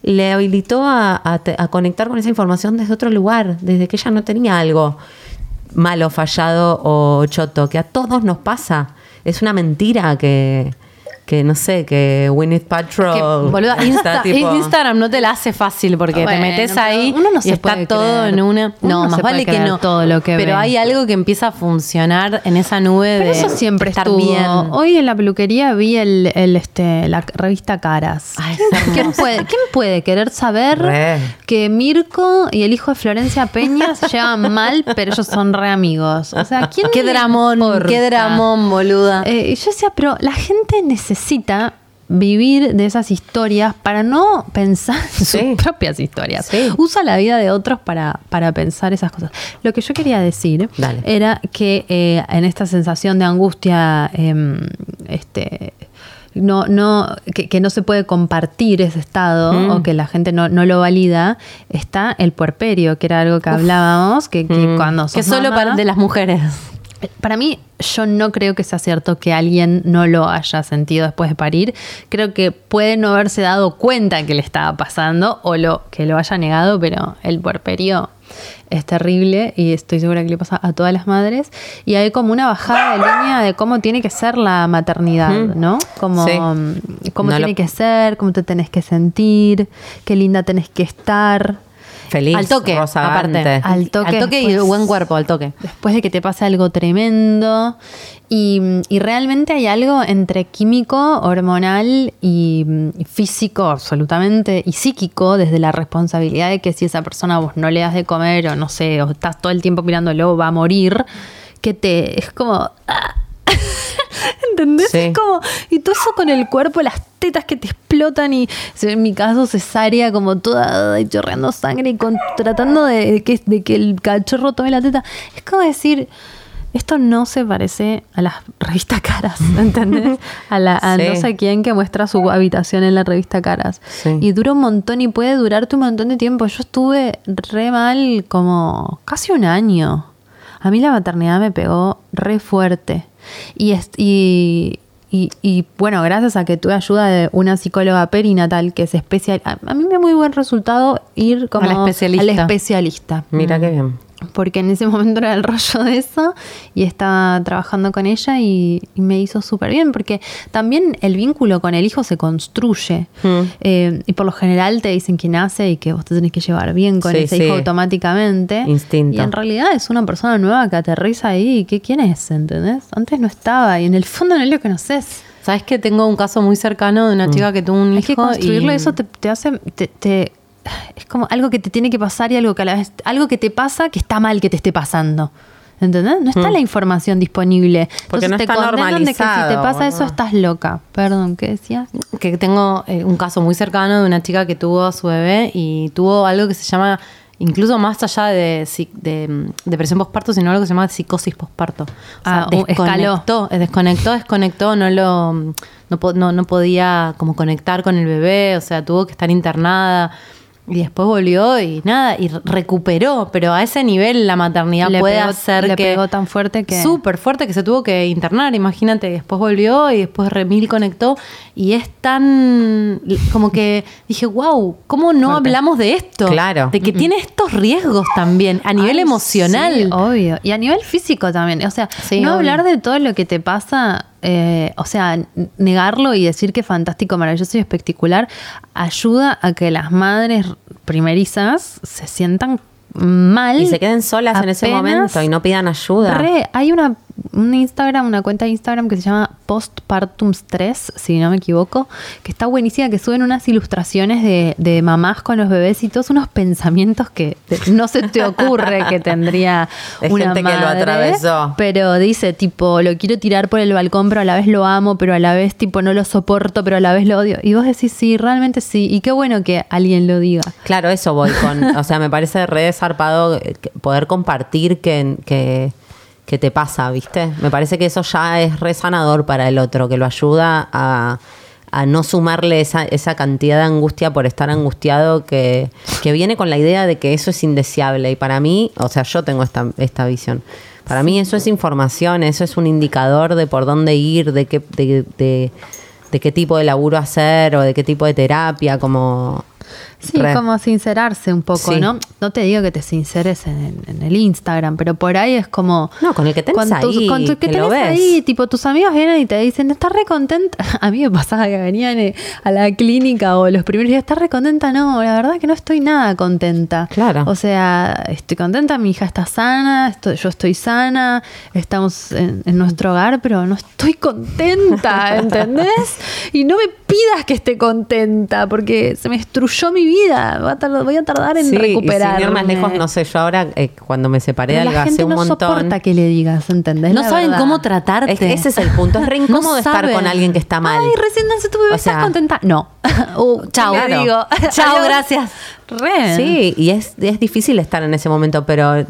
S4: le habilitó a, a a conectar con esa información desde otro lugar, desde que ella no tenía algo malo, fallado o choto, que a todos nos pasa. Es una mentira que, que no sé, que Gwyneth Paltrow
S1: Que, boluda,
S4: está
S1: Insta-
S4: tipo-
S1: Instagram no te la hace fácil porque
S3: Bueno,
S1: te metes ahí
S3: uno no
S1: y
S3: se
S1: está
S3: puede
S1: todo
S3: creer.
S1: en una.
S3: Uno
S1: No,
S3: no
S1: más
S3: se
S1: vale
S3: puede
S1: que no.
S3: todo lo que
S1: pero
S3: ve.
S1: hay algo que empieza a funcionar en esa nube
S3: Pero
S1: de
S3: eso siempre
S1: estar
S3: estuvo.
S1: bien.
S3: Hoy en la peluquería vi el, el, este, la revista Caras.
S1: Ay,
S3: ¿Quién, puede, quién puede querer saber
S4: Re.
S3: que Mirko y el hijo de Florencia Peña se llevan mal, pero ellos son re amigos? O sea, ¿quién
S1: Qué dramón,
S3: importa?
S1: qué dramón, boluda.
S3: Eh, yo decía, pero la gente necesita vivir de esas historias para no pensar en sus
S4: Sí.
S3: propias historias.
S4: Sí.
S3: Usa la vida de otros para, para pensar esas cosas. Lo que yo quería decir
S4: Dale.
S3: era que eh, en esta sensación de angustia, em, este no, no, que, que no se puede compartir ese estado
S4: Mm.
S3: o que la gente no, no lo valida, está el puerperio, que era algo que hablábamos, que, que
S4: Mm.
S3: cuando
S1: que
S3: sos
S1: solo
S3: mamá-
S1: para de las mujeres.
S3: Para mí, yo no creo que sea cierto que alguien no lo haya sentido después de parir. Creo que puede no haberse dado cuenta que le estaba pasando o lo que lo haya negado, pero el puerperio es terrible y estoy segura que le pasa a todas las madres. Y hay como una bajada de línea de cómo tiene que ser la maternidad, ¿no? Como
S4: Sí.
S3: mm, cómo
S4: No
S3: tiene
S4: lo-
S3: que ser, cómo te tenés que sentir, qué linda tenés que estar.
S4: Feliz,
S1: al toque,
S4: rozagante.
S1: aparte.
S3: Al toque
S1: Al toque y
S3: después.
S1: buen cuerpo, al toque.
S3: después de que te pase algo tremendo. Y, y realmente hay algo entre químico, hormonal y físico, absolutamente, y psíquico, desde la responsabilidad de que si esa persona vos no le das de comer o no sé, o estás todo el tiempo mirándolo, va a morir, que te. Es como. ¡ah! ¿Entendés?
S4: Sí.
S3: Es como. Y todo eso con el cuerpo, las tetas que te explotan y en mi caso cesárea como toda chorreando sangre y con, tratando de que, de que el cachorro tome la teta. Es como decir, esto no se parece a las revistas caras, ¿entendés? A, la, a
S4: Sí.
S3: no sé quién que muestra su habitación en la revista caras.
S4: Sí.
S3: Y dura un montón y puede durarte un montón de tiempo. Yo estuve re mal como casi un año. A mí la maternidad me pegó re fuerte. Y, est- y, y, y, bueno, gracias a que tuve ayuda de una psicóloga perinatal que es especial. A, a mí me dio muy buen resultado ir como
S1: A la especialista.
S3: al especialista.
S4: Mira qué bien.
S3: Porque en ese momento era el rollo de eso y estaba trabajando con ella y, y me hizo súper bien. Porque también el vínculo con el hijo se construye.
S4: Mm.
S3: Eh, y por lo general te dicen que nace y que vos te tenés que llevar bien con
S4: Sí,
S3: ese
S4: sí.
S3: hijo automáticamente.
S4: Instinto.
S3: Y en realidad es una persona nueva que aterriza ahí. y ¿Qué, ¿Quién es? ¿Entendés? Antes no estaba y en el fondo no es lo conoces.
S1: ¿Sabes que tengo un caso muy cercano de una chica que tuvo un hijo?
S3: que construirlo
S1: y-
S3: y eso te, te hace. Te, te- es como algo que te tiene que pasar y algo que a la vez, algo que te pasa que está mal que te esté pasando. ¿Entendés? No está la información disponible.
S4: Porque
S3: Entonces
S4: no
S3: te
S4: está
S3: condenan de que si te
S4: normalizado,
S3: pasa eso estás loca. Perdón, ¿qué decías?
S1: que tengo eh, un caso muy cercano de una chica que tuvo a su bebé y tuvo algo que se llama, incluso más allá de, mm, depresión postparto, sino algo que se llama psicosis postparto. O sea,
S3: Ah, uh, escaló.
S1: desconectó, eh, desconectó, desconectó, no lo no, no podía como conectar con el bebé, o sea, tuvo que estar internada. Y después volvió y nada, y recuperó, pero a ese nivel la maternidad
S3: Le
S1: puede
S3: pegó-
S1: hacer
S3: le
S1: que...
S3: pegó tan fuerte que-
S1: Súper fuerte que se tuvo que internar, imagínate. Después volvió y después remil conectó. Y es tan. como que dije, wow, ¿cómo no
S4: Fuerte.
S1: hablamos de esto?
S4: Claro.
S1: De que tiene estos riesgos también, a nivel
S3: Ay,
S1: emocional.
S3: sí, obvio. Y a nivel físico también. O sea,
S1: Sí,
S3: no
S1: obvio.
S3: hablar de todo lo que te pasa, eh, o sea, negarlo y decir que es fantástico, maravilloso y espectacular, ayuda a que las madres primerizas se sientan mal.
S4: Y se queden solas en ese momento y no pidan ayuda.
S3: Re, hay una, un Instagram, una cuenta de Instagram que se llama Postpartum Stress, si no me equivoco, que está buenísima, que suben unas ilustraciones de, de mamás con los bebés y todos unos pensamientos que no se te ocurre que tendría
S4: De
S3: una
S4: gente que lo
S3: madre,
S4: atravesó.
S3: Pero dice, tipo, lo quiero tirar por el balcón, pero a la vez lo amo, pero a la vez, tipo, no lo soporto, pero a la vez lo odio. Y vos decís, sí, realmente sí. Y qué bueno que alguien lo diga.
S4: Claro, eso voy con. O sea, me parece re zarpado eh, poder compartir que, que, que te pasa, ¿viste? Me parece que eso ya es re sanador para el otro, que lo ayuda a, a no sumarle esa, esa cantidad de angustia por estar angustiado que, que viene con la idea de que eso es indeseable. Y para mí, o sea, yo tengo esta, esta visión. Para mí eso es información, eso es un indicador de por dónde ir, de qué, de, de- de qué tipo de laburo hacer o de qué tipo de terapia, como...
S3: Sí,
S4: Re.
S3: como sincerarse un poco,
S4: Sí.
S3: ¿no? No te digo que te sinceres en, en el Instagram, pero por ahí es como...
S4: No, con el que tenés
S3: con tus-
S4: ahí,
S3: con tu- que
S4: que lo
S3: tenés
S4: ves.
S3: ahí, tipo, tus amigos vienen y te dicen, ¿estás re contenta? A mí me pasaba que venían eh, a la clínica o los primeros días, ¿estás re contenta? No, la verdad que no estoy nada contenta.
S4: Claro.
S3: O sea, estoy contenta, mi hija está sana, estoy- yo estoy sana, estamos en, en nuestro hogar, pero no estoy contenta, ¿entendés? Y no me pidas que esté contenta, porque se me destruyó mi vida. Va a tardar- voy a tardar en
S4: Sí, y
S3: recuperar.
S4: ir más lejos, no sé, yo ahora eh, cuando me separé de
S3: gente
S4: hace un
S3: no
S4: montón.
S3: soporta que le digas, ¿entendés?
S1: No
S3: La
S1: saben
S3: verdad.
S1: cómo tratarte.
S4: Es que ese es el punto, es re incómodo
S1: No
S4: estar
S1: saben.
S4: con alguien que está mal.
S3: Ay, recién nació tu bebé,
S4: O sea-
S3: ¿estás contenta? No. Uh,
S1: Chao.
S3: ¿qué le
S4: Claro.
S3: digo?
S1: Chao, gracias.
S3: Re.
S4: Sí, y es, es difícil estar en ese momento, pero eh,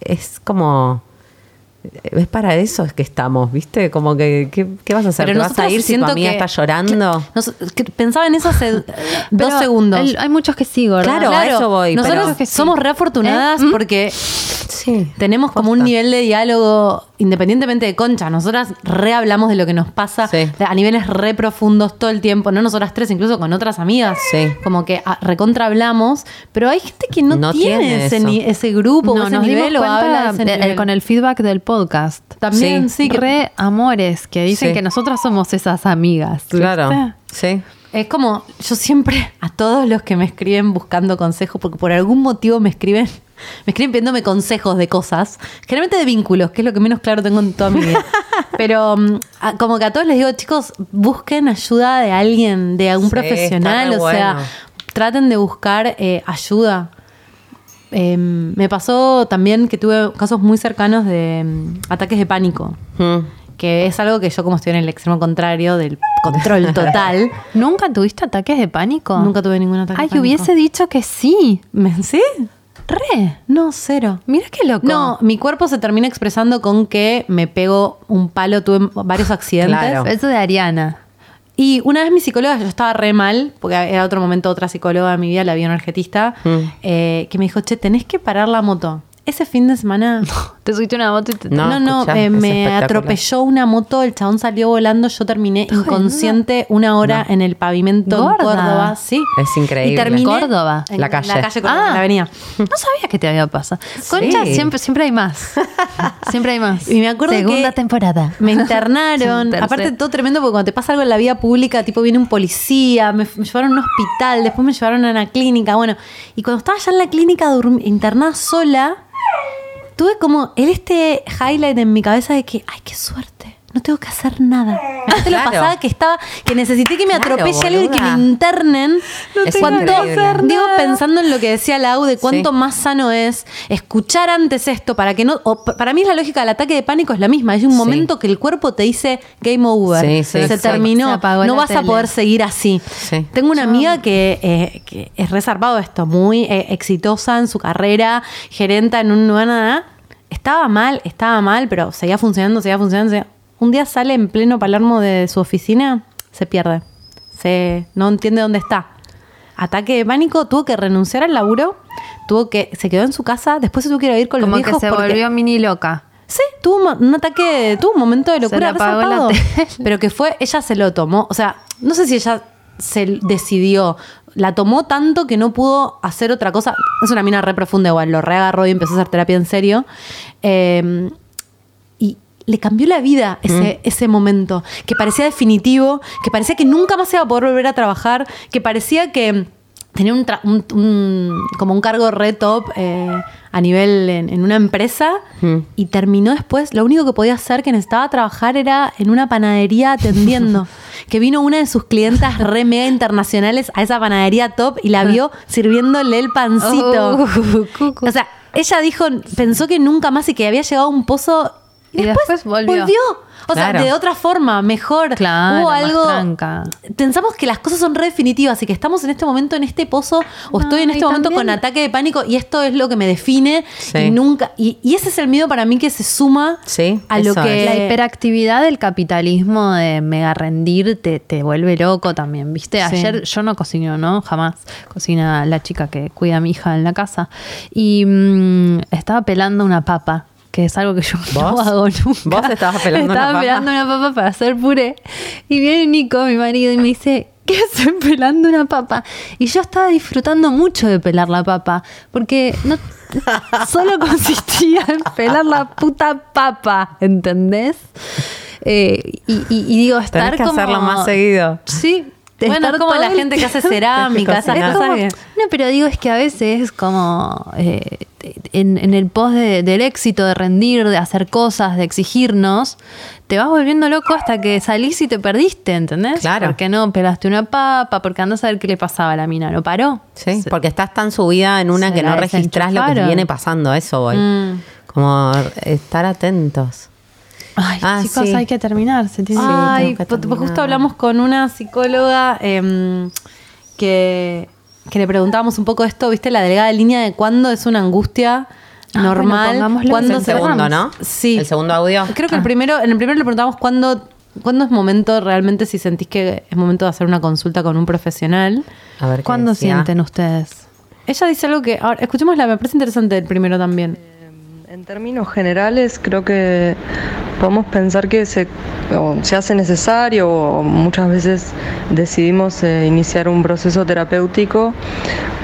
S4: es como... Es para eso es que estamos, ¿viste? Como que, ¿qué, qué vas a hacer?
S1: Pero
S4: ¿Te vas a ir si tu amiga
S1: que-
S4: está llorando?
S1: Nos- que pensaba en eso hace
S3: Pero
S1: dos segundos.
S3: el- hay muchos que sí, ¿verdad?
S4: Claro, a eso voy,
S1: Nosotros
S4: pero-
S3: que sí.
S1: somos re afortunadas
S3: ¿Eh? ¿Mm?
S1: porque
S4: Sí.
S1: tenemos como un nivel de diálogo independientemente de concha. Nosotras re hablamos de lo que nos pasa
S4: Sí.
S1: a niveles re profundos todo el tiempo. No nosotras tres, incluso con otras amigas.
S4: Sí.
S1: Como que ah, recontra hablamos. Pero hay gente que no,
S4: No
S1: tiene,
S4: tiene
S1: ese, ese grupo o
S3: No,
S1: ese
S3: nos
S1: nivel o habla de ese
S3: de-
S1: nivel.
S3: con el feedback del podcast.
S1: También, sí. que-
S3: Re amores que dicen
S4: Sí.
S3: que nosotras somos esas amigas. ¿viste?
S4: Claro, sí.
S1: Es como, yo siempre, a todos los que me escriben buscando consejos, porque por algún motivo me escriben, me escriben pidiéndome consejos de cosas, generalmente de vínculos, que es lo que menos claro tengo en toda mi vida. Pero mm, a- como que a todos les digo, chicos, busquen ayuda de alguien, de algún
S4: Sí,
S1: profesional, o sea, traten de buscar eh, ayuda. Eh, me pasó también que tuve casos muy cercanos de mm, ataques de pánico
S4: Mm.
S1: que es algo que yo como estoy en el extremo contrario del control total,
S3: ¿Nunca tuviste ataques de pánico?
S1: nunca tuve ningún ataque.
S3: Ay,
S1: de pánico.
S3: hubiese dicho que sí.
S1: ¿Me- ¿Sí?
S3: Re.
S1: No, cero.
S3: Mira qué loco.
S1: No, mi cuerpo se termina expresando con que me pego un palo, tuve varios accidentes.
S4: Claro.
S3: Eso de Ariana.
S1: Y una vez mi psicóloga, yo estaba re mal, porque era otro momento otra psicóloga de mi vida, la bioenergetista,
S4: Mm.
S1: eh, que me dijo, che, tenés que parar la moto. Ese fin de semana...
S3: Te subiste una moto y te...
S4: No,
S1: No, no,
S4: escuchá,
S1: eh, me atropelló una moto, el chabón salió volando, yo terminé inconsciente una hora en el pavimento
S3: Gorda.
S1: en Córdoba, sí.
S4: Es increíble.
S1: Y terminé
S3: Córdoba.
S1: en
S4: La calle.
S1: La calle Córdoba,
S3: Ah.
S1: en la avenida.
S3: No sabía que te había pasado. Concha,
S4: Sí.
S3: siempre, siempre hay más. Siempre hay más.
S1: Y me acuerdo
S3: Segunda
S1: que
S3: temporada.
S1: Me internaron. Aparte, todo tremendo porque cuando te pasa algo en la vida pública, tipo viene un policía, me, me llevaron a un hospital, después me llevaron a una clínica. Bueno, y cuando estaba ya en la clínica internada sola, tuve como el este highlight en mi cabeza de que, ay, qué suerte. No tengo que hacer nada. ¿No te lo
S4: Claro.
S1: pasaba que estaba, que necesité que me
S4: Claro,
S1: atropelle alguien y que me internen?
S4: Es
S1: Cuánto- digo, pensando en lo que decía Lau, de cuánto
S4: Sí.
S1: más sano es escuchar antes esto para que no. o para mí la lógica del ataque de pánico es la misma. Hay un
S4: Sí.
S1: momento que el cuerpo te dice game over.
S4: Sí, sí,
S1: se
S4: exacto.
S1: terminó.
S3: Se apagó
S1: no vas a poder seguir así.
S4: Sí.
S1: Tengo una amiga que, eh, que es reservado esto, muy eh, exitosa en su carrera, gerenta en un nada. Estaba mal, estaba mal, pero seguía funcionando, seguía funcionando. seguía- Un día sale en pleno Palermo de su oficina, se pierde. Se, no entiende dónde está. Ataque de pánico, tuvo que renunciar al laburo, tuvo que, se quedó en su casa, después se tuvo que ir a vivir con
S3: Como
S1: los
S3: que
S1: viejos
S3: se
S1: porque-
S3: volvió mini loca.
S1: Sí, tuvo un, ataque, tuvo un momento de
S3: Se
S1: locura
S3: le apagó la.
S1: Pero que fue, ella se lo tomó. O sea, no sé si ella se decidió. La tomó tanto que no pudo hacer otra cosa. Es una mina re profunda igual, lo reagarró y empezó a hacer terapia en serio. Eh, le cambió la vida ese, ese momento, que parecía definitivo, que parecía que nunca más se iba a poder volver a trabajar, que parecía que tenía un, tra- un- un- como un cargo re top eh, a nivel en, en una empresa y terminó después, lo único que podía hacer que necesitaba trabajar era en una panadería atendiendo. Que vino una de sus clientas re mega internacionales a esa panadería top y la vio sirviéndole el pancito.
S3: Oh.
S1: O sea, ella dijo, pensó que nunca más y que había llegado a un pozo y,
S3: Y después volvió.
S1: O sea, de otra forma, mejor.
S3: Claro,
S1: Hubo
S3: más
S1: algo.
S3: tranca.
S1: Pensamos que las cosas son re definitivas y que estamos en este momento en este pozo o
S3: No,
S1: estoy en este momento
S3: también-
S1: con ataque de pánico y esto es lo que me define
S4: Sí.
S1: y nunca. Y, y ese es el miedo para mí que se suma
S4: Sí,
S1: a lo que.
S4: es.
S3: La hiperactividad del capitalismo de mega rendir te, te vuelve loco también, ¿viste?
S1: Sí.
S3: Ayer yo no cocino, ¿no? Jamás. Cocina la chica que cuida a mi hija en la casa. Y mm, estaba pelando una papa, que es algo que yo no
S4: ¿Vos?
S3: hago nunca.
S4: ¿Vos estabas pelando una
S3: Estaba
S4: papa?
S3: pelando una papa para hacer puré. Y viene Nico, mi marido, y me dice... ¿Qué haces pelando una papa? Y yo estaba disfrutando mucho de pelar la papa, porque no solo consistía en pelar la puta papa, ¿entendés? Eh, y, y- y digo, estar
S4: Tenés que
S3: como...
S4: hacerlo más seguido.
S3: Sí.
S1: Bueno, es como la gente que hace
S3: tiempo-
S1: cerámica, esas cosas que-
S3: no, pero digo, es que a veces es como eh, en, en el pos de- del éxito, de rendir, de hacer cosas, de exigirnos, te vas volviendo loco hasta que salís y te perdiste, ¿entendés?
S4: Claro.
S3: Porque no pelaste una papa, porque andás a ver qué le pasaba a la mina, no paró.
S4: Sí,
S3: Se-
S4: porque estás tan subida en una que no
S3: la
S4: registrás lo que
S3: desenchufaron.
S4: viene pasando, a eso voy.
S1: Mm.
S4: Como estar atentos.
S3: Ay,
S4: Ah,
S3: chicos,
S4: sí.
S3: hay que terminar. Se tiene
S1: Ay,
S4: que
S1: pues,
S4: terminar.
S1: justo hablamos con una psicóloga em, que, que le preguntábamos un poco esto, ¿viste? La delgada línea de cuándo es una angustia
S3: Ah,
S1: normal.
S3: bueno, pongámoslo
S1: cuándo
S4: el
S1: se-
S4: segundo, ¿no?
S1: Sí.
S4: El segundo audio.
S1: Creo que
S3: Ah.
S1: el primero, en el primero le preguntamos cuándo, cuándo es momento realmente si sentís que es momento de hacer una consulta con un profesional.
S4: A ver qué
S3: ¿Cuándo
S4: decía.
S3: sienten ustedes?
S1: Ella dice algo que, ahora, escuchémosla, me parece interesante el primero también.
S5: En términos generales, creo que podemos pensar que se, se hace necesario o muchas veces decidimos eh, iniciar un proceso terapéutico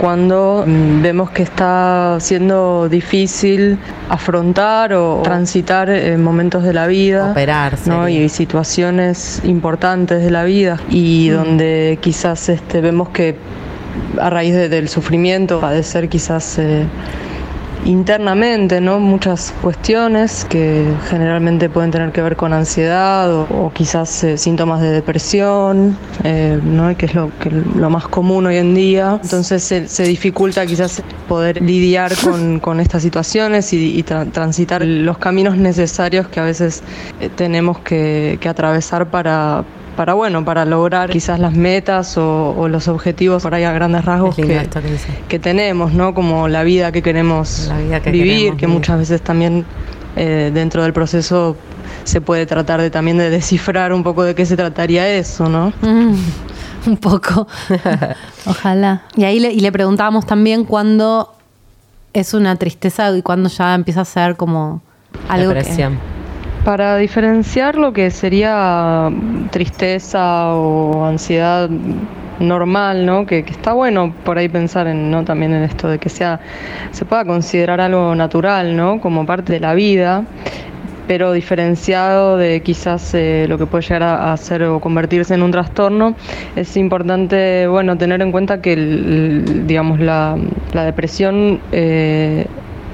S5: cuando mm, vemos que está siendo difícil afrontar o transitar eh, momentos de la vida.
S4: Operar,
S5: ¿no?
S4: sería.
S5: y situaciones importantes de la vida y donde quizás este, vemos que a raíz de- del sufrimiento padecer quizás eh, internamente no muchas cuestiones que generalmente pueden tener que ver con ansiedad o, o quizás eh, síntomas de depresión eh, no que es lo que lo más común hoy en día. Entonces se, se dificulta quizás poder lidiar con, con estas situaciones y, y tra- transitar los caminos necesarios que a veces eh, tenemos que, que atravesar para para bueno, para lograr quizás las metas o, o los objetivos por ahí a grandes rasgos que,
S4: que
S5: tenemos, ¿no? Como la vida que queremos
S4: La vida que
S5: vivir,
S4: queremos
S5: que
S4: vivir.
S5: muchas veces también eh, dentro del proceso se puede tratar de también de descifrar un poco de qué se trataría eso, ¿no?
S3: Un poco. Ojalá.
S1: Y ahí le, y le preguntábamos también cuándo es una tristeza y cuándo ya empieza a ser como algo que...
S5: Para diferenciar lo que sería tristeza o ansiedad normal, ¿no? Que, está bueno por ahí pensar en, ¿no? También en esto de que sea, se pueda considerar algo natural, ¿no? Como parte de la vida, pero diferenciado de quizás eh, lo que puede llegar a, a ser o convertirse en un trastorno, es importante, bueno, tener en cuenta que, digamos, la, la depresión eh,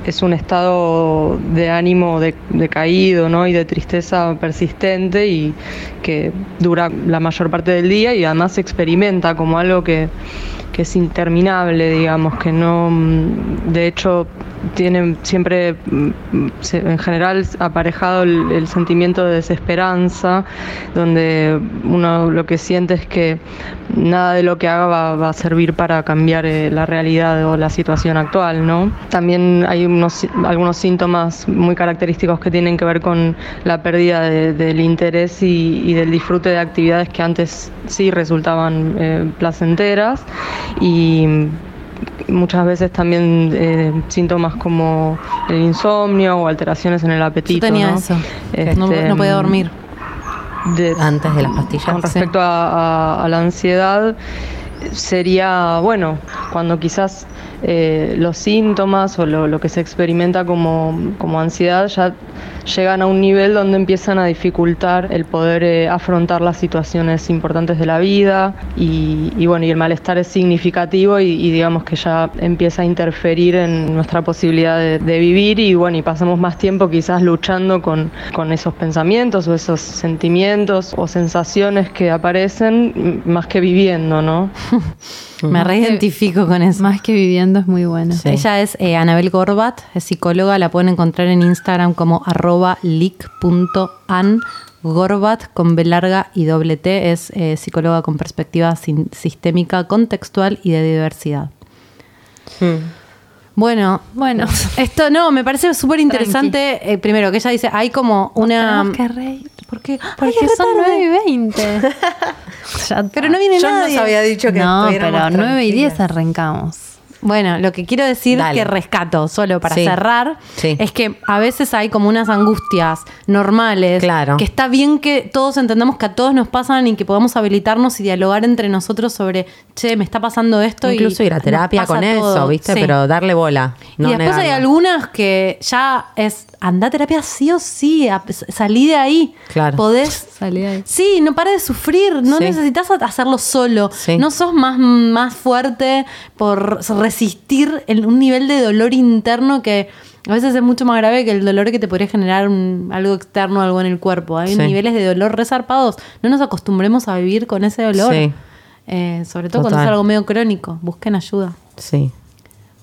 S5: es un estado de ánimo de- decaído ¿no? y de tristeza persistente y que dura la mayor parte del día y además se experimenta como algo que, que es interminable, digamos, que no, mm, de hecho, tiene siempre, mm, en general, aparejado el, sentimiento de desesperanza, donde uno lo que siente es que nada de lo que haga va, a servir para cambiar eh, la realidad o la situación actual, ¿no? También hay unos, algunos síntomas muy característicos que tienen que ver con la pérdida de- del interés y, y del disfrute de actividades que antes sí resultaban eh, placenteras y muchas veces también eh, síntomas como el insomnio o alteraciones en el
S1: Yo
S5: apetito.
S1: tenía
S5: ¿no?
S1: eso.
S5: Este,
S1: no, no podía dormir.
S5: de-
S4: Antes de las pastillas.
S5: con respecto a, a- a la ansiedad, sería, bueno, cuando quizás eh, los síntomas o lo, lo que se experimenta como, como ansiedad ya llegan a un nivel donde empiezan a dificultar el poder eh, afrontar las situaciones importantes de la vida y, y bueno, y el malestar es significativo y, y digamos que ya empieza a interferir en nuestra posibilidad de, de vivir y bueno, y pasamos más tiempo quizás luchando con, con esos pensamientos o esos sentimientos o sensaciones que aparecen más que viviendo, ¿no?
S1: Me reidentifico con eso.
S3: Más que viviendo es muy bueno.
S4: Sí.
S1: Ella es eh, Anabel Gorbat, es psicóloga, la pueden encontrar en Instagram como arroba. Gorbat con B larga y doble T es eh, psicóloga con perspectiva sin- sistémica, contextual y de diversidad. Bueno,
S3: Bueno.
S1: esto no, me parece súper interesante. eh, primero, que ella dice, hay como una.
S3: Tenemos que reír.
S1: ¿Por qué?
S3: Porque
S1: Ay,
S3: son
S1: re tarde.
S3: 9 y 20. Ya
S1: Pero no viene
S6: Yo
S1: nadie.
S6: nos había dicho que
S3: no, pero 9 y 10
S6: tranquilas.
S3: arrancamos.
S1: Bueno, lo que quiero decir
S4: Dale.
S1: que rescato, solo para
S4: Sí.
S1: cerrar,
S4: Sí.
S1: es que a veces hay como unas angustias normales,
S4: Claro.
S1: que está bien que todos entendamos que a todos nos pasan y que podamos habilitarnos y dialogar entre nosotros sobre, che, me está pasando esto. y
S4: Incluso ir a terapia con eso,
S1: todo".
S4: ¿viste?
S1: Sí.
S4: Pero darle bola. No
S1: y después hay algunas que ya es, anda a terapia sí o sí, a- salí de ahí.
S4: Claro.
S1: Podés
S3: Salí de ahí.
S1: Sí, no para de sufrir, no
S4: Sí.
S1: necesitas hacerlo solo.
S4: Sí.
S1: No sos más, más fuerte por resistir el- un nivel de dolor interno que a veces es mucho más grave que el dolor que te podría generar un- algo externo, algo en el cuerpo. Hay niveles de dolor resarpados. No nos acostumbremos a vivir con ese dolor.
S4: Sí.
S1: Eh, sobre todo cuando es algo medio crónico. Busquen ayuda.
S4: Sí.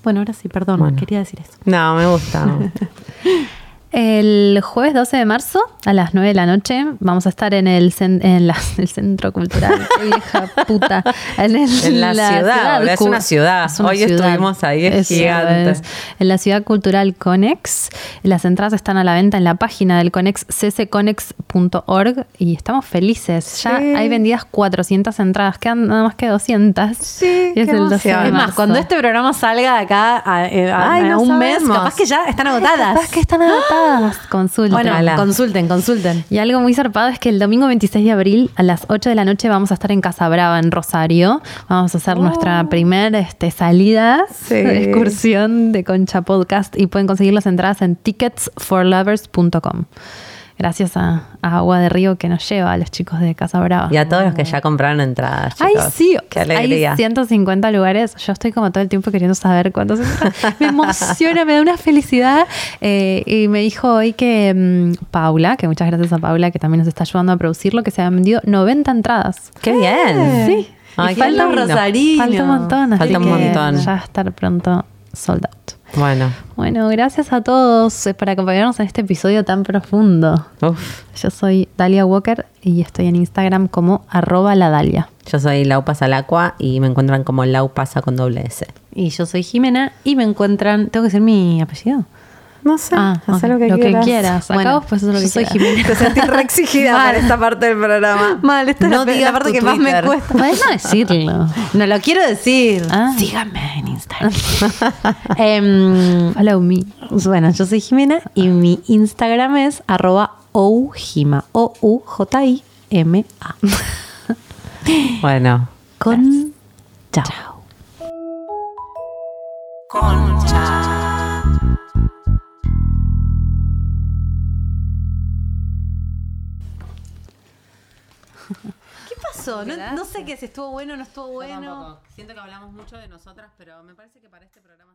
S1: Bueno, ahora sí, perdón,
S4: Bueno.
S1: quería decir eso.
S4: No, me gusta.
S3: El jueves 12 de marzo a las 9 de la noche vamos a estar en el, cen- en la- el Centro Cultural. Vieja puta. En, el-
S4: En la ciudad, es una ciudad. Hoy estuvimos ahí, es
S3: Eso
S4: gigante.
S3: es. En la ciudad cultural Conex. Las entradas están a la venta en la página del Conex, ccconex.org y estamos felices. Ya
S6: Sí.
S3: hay vendidas 400 entradas, quedan nada más que 200.
S6: Sí,
S3: Y es
S6: qué
S3: el 12 de
S6: emoción.
S1: Es más,
S3: marzo.
S1: cuando este programa salga de acá a, eh, a-
S4: Ay,
S1: a
S4: no
S1: un mes, capaz que ya están agotadas.
S3: Capaz que están agotadas. Consulten.
S1: Bueno, consulten, consulten.
S3: Y algo muy zarpado es que el domingo 26 de abril a las 8 de la noche vamos a estar en Casa Brava, en Rosario. Vamos a hacer nuestra primer este, salida,
S6: Sí.
S3: excursión de Concha Podcast y pueden conseguir las entradas en ticketsforlovers.com. Gracias a, a Agua de Río que nos lleva a los chicos de Casa Brava.
S4: y a todos los que ya compraron entradas.
S3: Ay, sí,
S4: Qué alegría.
S3: hay 150 lugares. Yo estoy como todo el tiempo queriendo saber cuántos. me emociona, me da una felicidad. Eh, y me dijo hoy que mm, Paula, que muchas gracias a Paula, que también nos está ayudando a producirlo, que se han vendido 90 entradas.
S4: Qué bien.
S3: Sí.
S4: Ay,
S1: Y falta
S4: lindo.
S1: Rosarino.
S3: Falta un montón. así
S4: Falta un
S3: que
S4: montón.
S3: Ya va a estar pronto sold out.
S4: Bueno.
S3: Bueno, gracias a todos eh, por acompañarnos en este episodio tan profundo.
S4: Uf.
S3: Yo soy Dalia Walker y estoy en Instagram como arroba la Dalia.
S4: Yo soy Lau Pasalacua y me encuentran como Lau Pasa con doble S.
S1: Y yo soy Jimena y me encuentran. ¿Tengo que decir mi apellido?
S4: No sé.
S1: Ah,
S6: haz lo que
S3: lo
S6: quieras.
S3: que quieras. Acá
S1: Bueno,
S3: vos puedes hacer lo
S1: yo
S3: que
S1: soy
S3: quieras.
S1: Jimena.
S6: Te sentís re exigida
S1: Mal.
S6: por esta parte del programa.
S1: Mal, esta
S4: No
S1: es la,
S4: digas
S1: la parte que más me cuesta.
S3: Podés no decirlo.
S1: No lo quiero decir.
S3: Ah.
S1: Síganme en Instagram. Em,
S3: Follow me.
S1: bueno, yo soy Jimena y mi Instagram es arroba oujima. O-U-J-I-M-A.
S4: Bueno.
S1: Con chao. ¿Qué No, no sé qué si estuvo bueno o no estuvo bueno.
S4: Siento que hablamos mucho de nosotras, pero me parece que para este programa